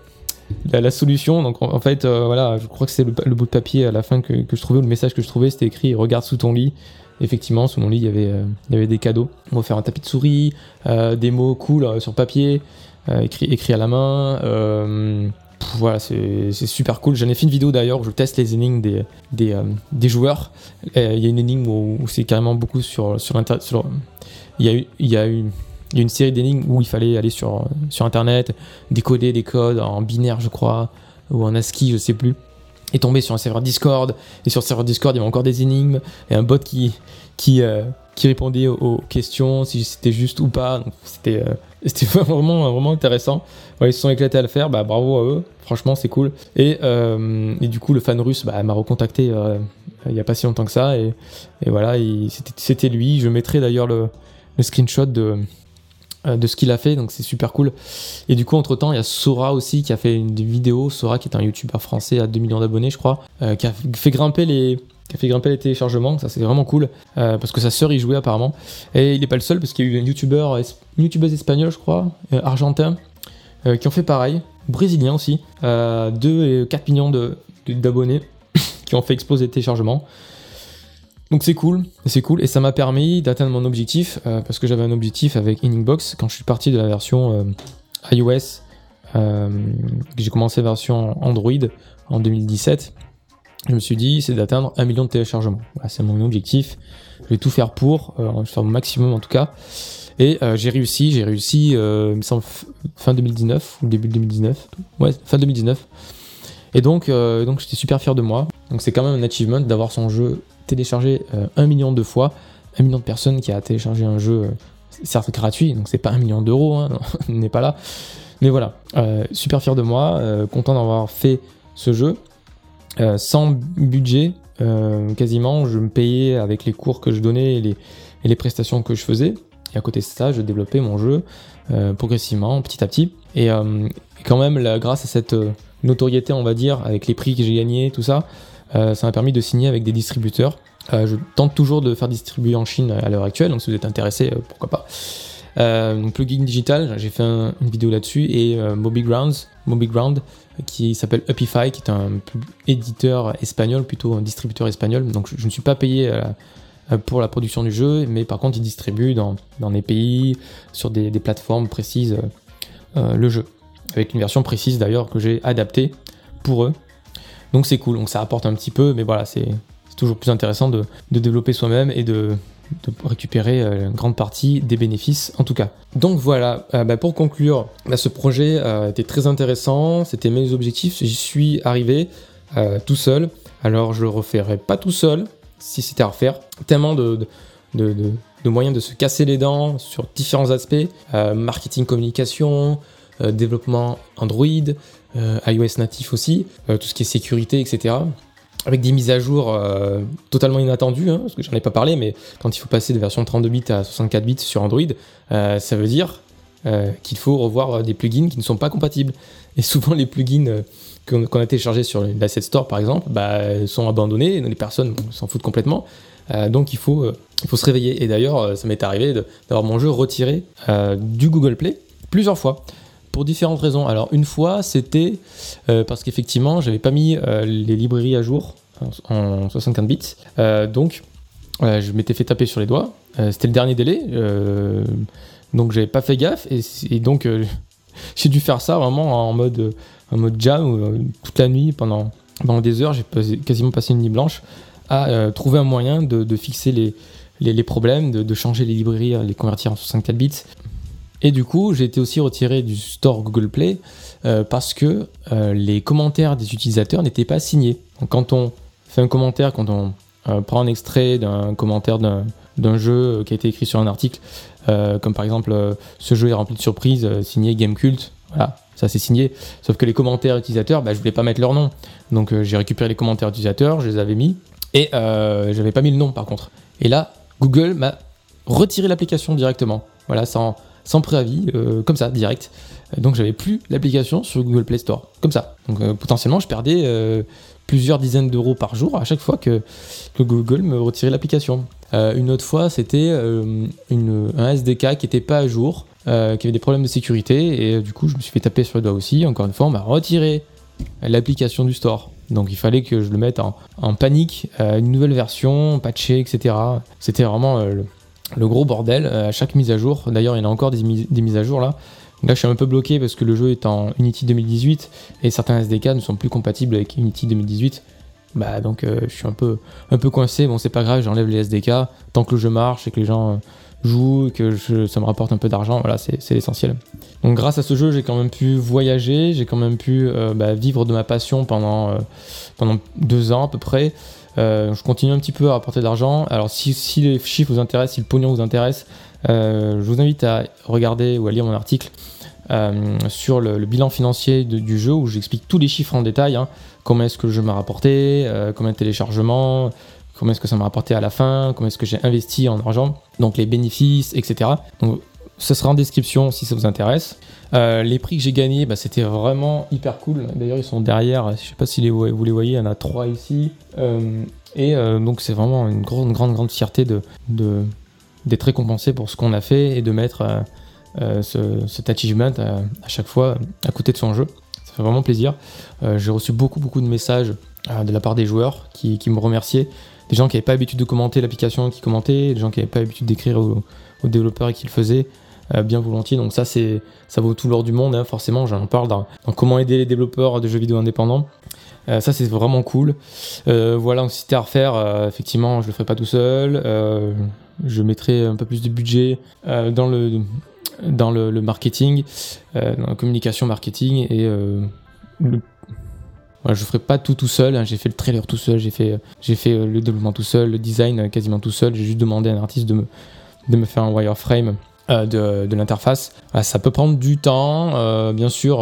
la, solution. Donc en, fait, euh, voilà, je crois que c'est le, bout de papier à la fin que, je trouvais, le message que je trouvais, c'était écrit Regarde sous ton lit. Effectivement, sous mon lit, il y avait, euh, il y avait des cadeaux. On va faire un tapis de souris, euh, des mots cool sur papier, écrit, écrit à la main. voilà, c'est super cool. J'en ai fait une vidéo d'ailleurs où je teste les énigmes des, des, des joueurs. Il y a une énigme où, c'est carrément beaucoup sur, sur, sur il y a eu, il y a eu il y a une série d'énigmes où il fallait aller sur, sur internet, décoder des codes en binaire, je crois, ou en ASCII, je sais plus, et tomber sur un serveur Discord. Et sur le serveur Discord, il y avait encore des énigmes et un bot qui, qui, euh, qui répondait aux, questions, si c'était juste ou pas. Donc c'était euh, c'était vraiment, vraiment intéressant. ils se sont éclatés à le faire, bah, bravo à eux, franchement c'est cool. Et, euh, et, du coup, le fan russe bah, m'a recontacté il n'y a pas si longtemps que ça. Et, et voilà, c'était lui. Je mettrai d'ailleurs le, le screenshot de, euh, de ce qu'il a fait, donc c'est super cool. Et du coup, entre temps, il y a Sora aussi qui a fait une vidéo. Sora qui est un youtubeur français à 2 millions d'abonnés, je crois, euh, qui a fait grimper les téléchargements, ça c'est vraiment cool, euh, parce que sa sœur y jouait apparemment. Et il n'est pas le seul, parce qu'il y a eu une youtubeuse espagnole, je crois, argentin, qui ont fait pareil, brésilien aussi, 2 et 4 millions d'abonnés, qui ont fait exploser les téléchargements. Donc c'est cool, c'est cool, et ça m'a permis d'atteindre mon objectif, euh, parce que j'avais un objectif avec Inningbox quand je suis parti de la version euh, iOS, euh, j'ai commencé version Android en 2017. je me suis dit, c'est d'atteindre un million de téléchargements. C'est mon objectif. Je vais tout faire pour, euh, je vais faire mon maximum en tout cas. Et euh, j'ai réussi, j'ai réussi, euh, me semble, fin 2019 ou début 2019. Ouais, fin 2019. Et donc, euh, donc j'étais super fier de moi. Donc c'est quand même un achievement d'avoir son jeu téléchargé euh, un million de fois. Un million de personnes qui a téléchargé un jeu, euh, certes gratuit, donc c'est pas un million d'euros, hein, on n'est pas là. Mais voilà, euh, super fier de moi, euh, content d'avoir fait ce jeu. Sans budget, quasiment, je me payais avec les cours que je donnais et les, les prestations que je faisais. Et à côté de ça, je développais mon jeu progressivement, petit à petit. Et quand même, grâce à cette notoriété, on va dire, avec les prix que j'ai gagnés, tout ça, ça m'a permis de signer avec des distributeurs. Euh, je tente toujours de faire distribuer en Chine à l'heure actuelle, donc si vous êtes intéressé, euh, pourquoi pas. Euh, donc plugin digital, j'ai fait un- une vidéo là-dessus et euh, MobiGrounds, MobiGround, qui s'appelle Upify, qui est un éditeur espagnol, plutôt un distributeur espagnol. Donc je, ne suis pas payé euh, euh, pour la production du jeu, mais par contre il distribue dans, dans des pays, sur des, plateformes précises euh, euh, le jeu, avec une version précise d'ailleurs que j'ai adaptée pour eux. Donc c'est cool, donc ça apporte un petit peu, mais voilà, c'est toujours plus intéressant de, développer soi-même et de, récupérer euh, une grande partie des bénéfices en tout cas. Donc voilà, euh, bah, pour conclure, bah, ce projet euh, était très intéressant, c'était mes objectifs, j'y suis arrivé tout seul, alors je le referai pas tout seul si c'était à refaire, tellement de, moyens de se casser les dents sur différents aspects, marketing, communication, développement Android, iOS natif aussi, euh, tout ce qui est sécurité, etc avec des mises à jour euh, totalement inattendues, hein, parce que j'en ai pas parlé, mais quand il faut passer de version 32 bits à 64 bits sur Android, euh, ça veut dire euh, qu'il faut revoir euh, des plugins qui ne sont pas compatibles. Et souvent, les plugins euh, qu'on a téléchargés sur l'Asset Store, par exemple, bah, sont abandonnés, les personnes s'en foutent complètement. Euh, donc, il faut, euh, il faut se réveiller. Et d'ailleurs, euh, ça m'est arrivé d'avoir mon jeu retiré euh, du Google Play plusieurs fois. Pour différentes raisons. Alors, une fois, c'était euh, parce qu'effectivement, j'avais pas mis euh, les librairies à jour en, en 64 bits. Euh, donc, je m'étais fait taper sur les doigts. C'était le dernier délai. donc, j'avais pas fait gaffe. Et, donc, j'ai dû faire ça vraiment en mode, en mode jam toute la nuit pendant, pendant des heures. J'ai quasiment passé une nuit blanche à trouver un moyen de, fixer les, les, problèmes, de, de changer les librairies, les convertir en 64 bits. Et du coup, j'ai été aussi retiré du store Google Play euh, parce que euh, les commentaires des utilisateurs n'étaient pas signés. Donc, quand on fait un commentaire, quand on euh, prend un extrait d'un commentaire d'un jeu qui a été écrit sur un article, comme par exemple ce jeu est rempli de surprises, signé Gamecult, voilà, ça c'est signé. Sauf que les commentaires utilisateurs, bah, je voulais pas mettre leur nom. Donc j'ai récupéré les commentaires utilisateurs, je les avais mis, et euh, j'avais pas mis le nom par contre. Et là, Google m'a retiré l'application directement. Voilà, sans, sans préavis, euh, comme ça, direct. Donc j'avais plus l'application sur Google Play Store, comme ça. Donc euh, potentiellement, je perdais euh, plusieurs dizaines d'euros par jour à chaque fois que, Google me retirait l'application. Une autre fois, c'était un SDK qui n'était pas à jour, qui avait des problèmes de sécurité, et du coup, je me suis fait taper sur le doigt aussi. Encore une fois, on m'a retiré l'application du store. Donc il fallait que je le mette en, panique, une nouvelle version, patchée, etc. C'était vraiment le gros bordel euh, à chaque mise à jour. D'ailleurs, il y en a encore des, mis- des mises à jour là. Là, je suis un peu bloqué parce que le jeu est en Unity 2018 et certains SDK ne sont plus compatibles avec Unity 2018. Bah donc euh, je suis un peu un peu coincé. Bon, c'est pas grave, j'enlève les SDK tant que le jeu marche et que les gens jouent, que ça me rapporte un peu d'argent. Voilà, c'est l'essentiel. Donc grâce à ce jeu, j'ai quand même pu voyager, j'ai quand même pu euh, bah, vivre de ma passion pendant euh, pendant deux ans à peu près. Euh, je continue un petit peu à rapporter de l'argent. Alors si, les chiffres vous intéressent, si le pognon vous intéresse, je vous invite à regarder ou à lire mon article sur le, bilan financier du jeu où j'explique tous les chiffres en détail. hein. Comment est-ce que le jeu m'a rapporté, combien de téléchargements, combien est-ce que ça m'a rapporté à la fin, combien est-ce que j'ai investi en argent, donc les bénéfices, etc. Donc ce sera en description si ça vous intéresse. Euh, les prix que j'ai gagnés, bah, c'était vraiment hyper cool. D'ailleurs, ils sont derrière. Je sais pas si vous les voyez, il y en a trois ici. Euh, et euh, donc, c'est vraiment une grande, grande, grande fierté de, d'être récompensé pour ce qu'on a fait et de mettre ce, cet achievement à, à chaque fois à côté de son jeu. Ça fait vraiment plaisir. J'ai reçu beaucoup, beaucoup de messages de la part des joueurs qui, qui me remerciaient. Des gens qui n'avaient pas l'habitude de commenter l'application qui commentaient, des gens qui n'avaient pas l'habitude d'écrire aux, développeurs et qui le faisaient. bien volontiers. Donc ça, c'est ça vaut tout l'or du monde. Hein, forcément, j'en parle dans, comment aider les développeurs de jeux vidéo indépendants. ça, c'est vraiment cool. voilà, donc si c'était à refaire, effectivement, je le ferai pas tout seul. je mettrai un peu plus de budget dans le dans le, marketing, dans la communication marketing et le voilà, je ferai pas tout tout seul. Hein. J'ai fait le trailer tout seul, j'ai fait, j'ai fait euh, le développement tout seul, le design euh, quasiment tout seul. J'ai juste demandé à un artiste de me, de me faire un wireframe euh, de, de l'interface. ça peut prendre du temps, bien sûr.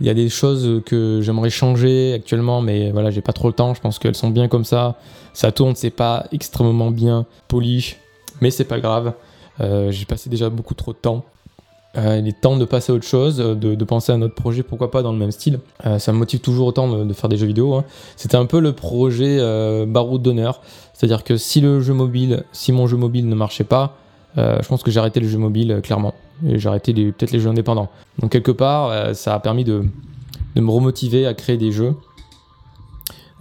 il y a des choses que j'aimerais changer actuellement, mais voilà, j'ai pas trop le temps. Je pense qu'elles sont bien comme ça. Ça tourne, c'est pas extrêmement bien polish, mais c'est pas grave. j'ai passé déjà beaucoup trop de temps. Euh, il est temps de passer à autre chose, euh, de, penser à un autre projet, pourquoi pas dans le même style. Euh, ça me motive toujours autant de, faire des jeux vidéo. Hein. C'était un peu le projet euh, Baroud d'honneur. C'est-à-dire que si le jeu mobile, si mon jeu mobile ne marchait pas, je pense que j'ai le jeu mobile clairement. Et j'ai arrêté peut-être les jeux indépendants. Donc quelque part, ça a permis de me remotiver à créer des jeux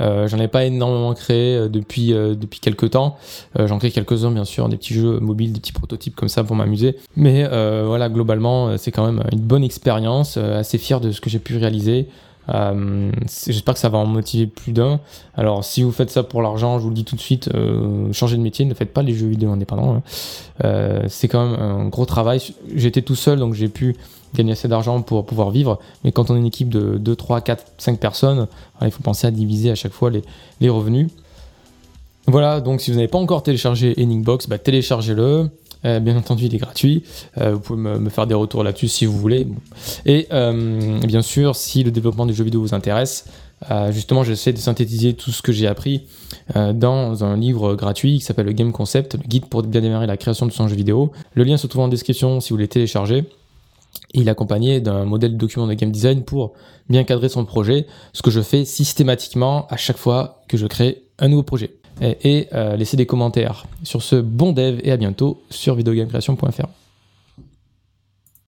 euh, j'en ai pas énormément créé euh, depuis, euh, depuis quelques temps. J'en crée quelques-uns, bien sûr, des petits jeux mobiles, des petits prototypes comme ça pour m'amuser. Mais voilà, globalement, c'est quand même une bonne expérience, assez fier de ce que j'ai pu réaliser. J'espère que ça va en motiver plus d'un. Alors, si vous faites ça pour l'argent, je vous le dis tout de suite, changez de métier, ne faites pas les jeux vidéo indépendants. Hein. c'est quand même un gros travail. J'étais tout seul, donc j'ai pu gagner assez d'argent pour pouvoir vivre. Mais quand on est une équipe de 2, 3, 4, 5 personnes, il faut penser à diviser à chaque fois les, les revenus. Voilà, donc si vous n'avez pas encore téléchargé Eningbox, bah, téléchargez-le. Euh, bien entendu, il est gratuit. Euh, vous pouvez me, faire des retours là-dessus si vous voulez. Et euh, bien sûr, si le développement des jeux vidéo vous intéresse, justement, j'essaie de synthétiser tout ce que j'ai appris dans un livre gratuit qui s'appelle le Game Concept, le guide pour bien démarrer la création de son jeu vidéo. Le lien se trouve en description si vous voulez télécharger il est accompagné d'un modèle de document de game design pour bien cadrer son projet, ce que je fais systématiquement à chaque fois que je crée un nouveau projet. Et, euh, laisser des commentaires. Sur ce, bon dev et à bientôt sur videogamecreation.fr.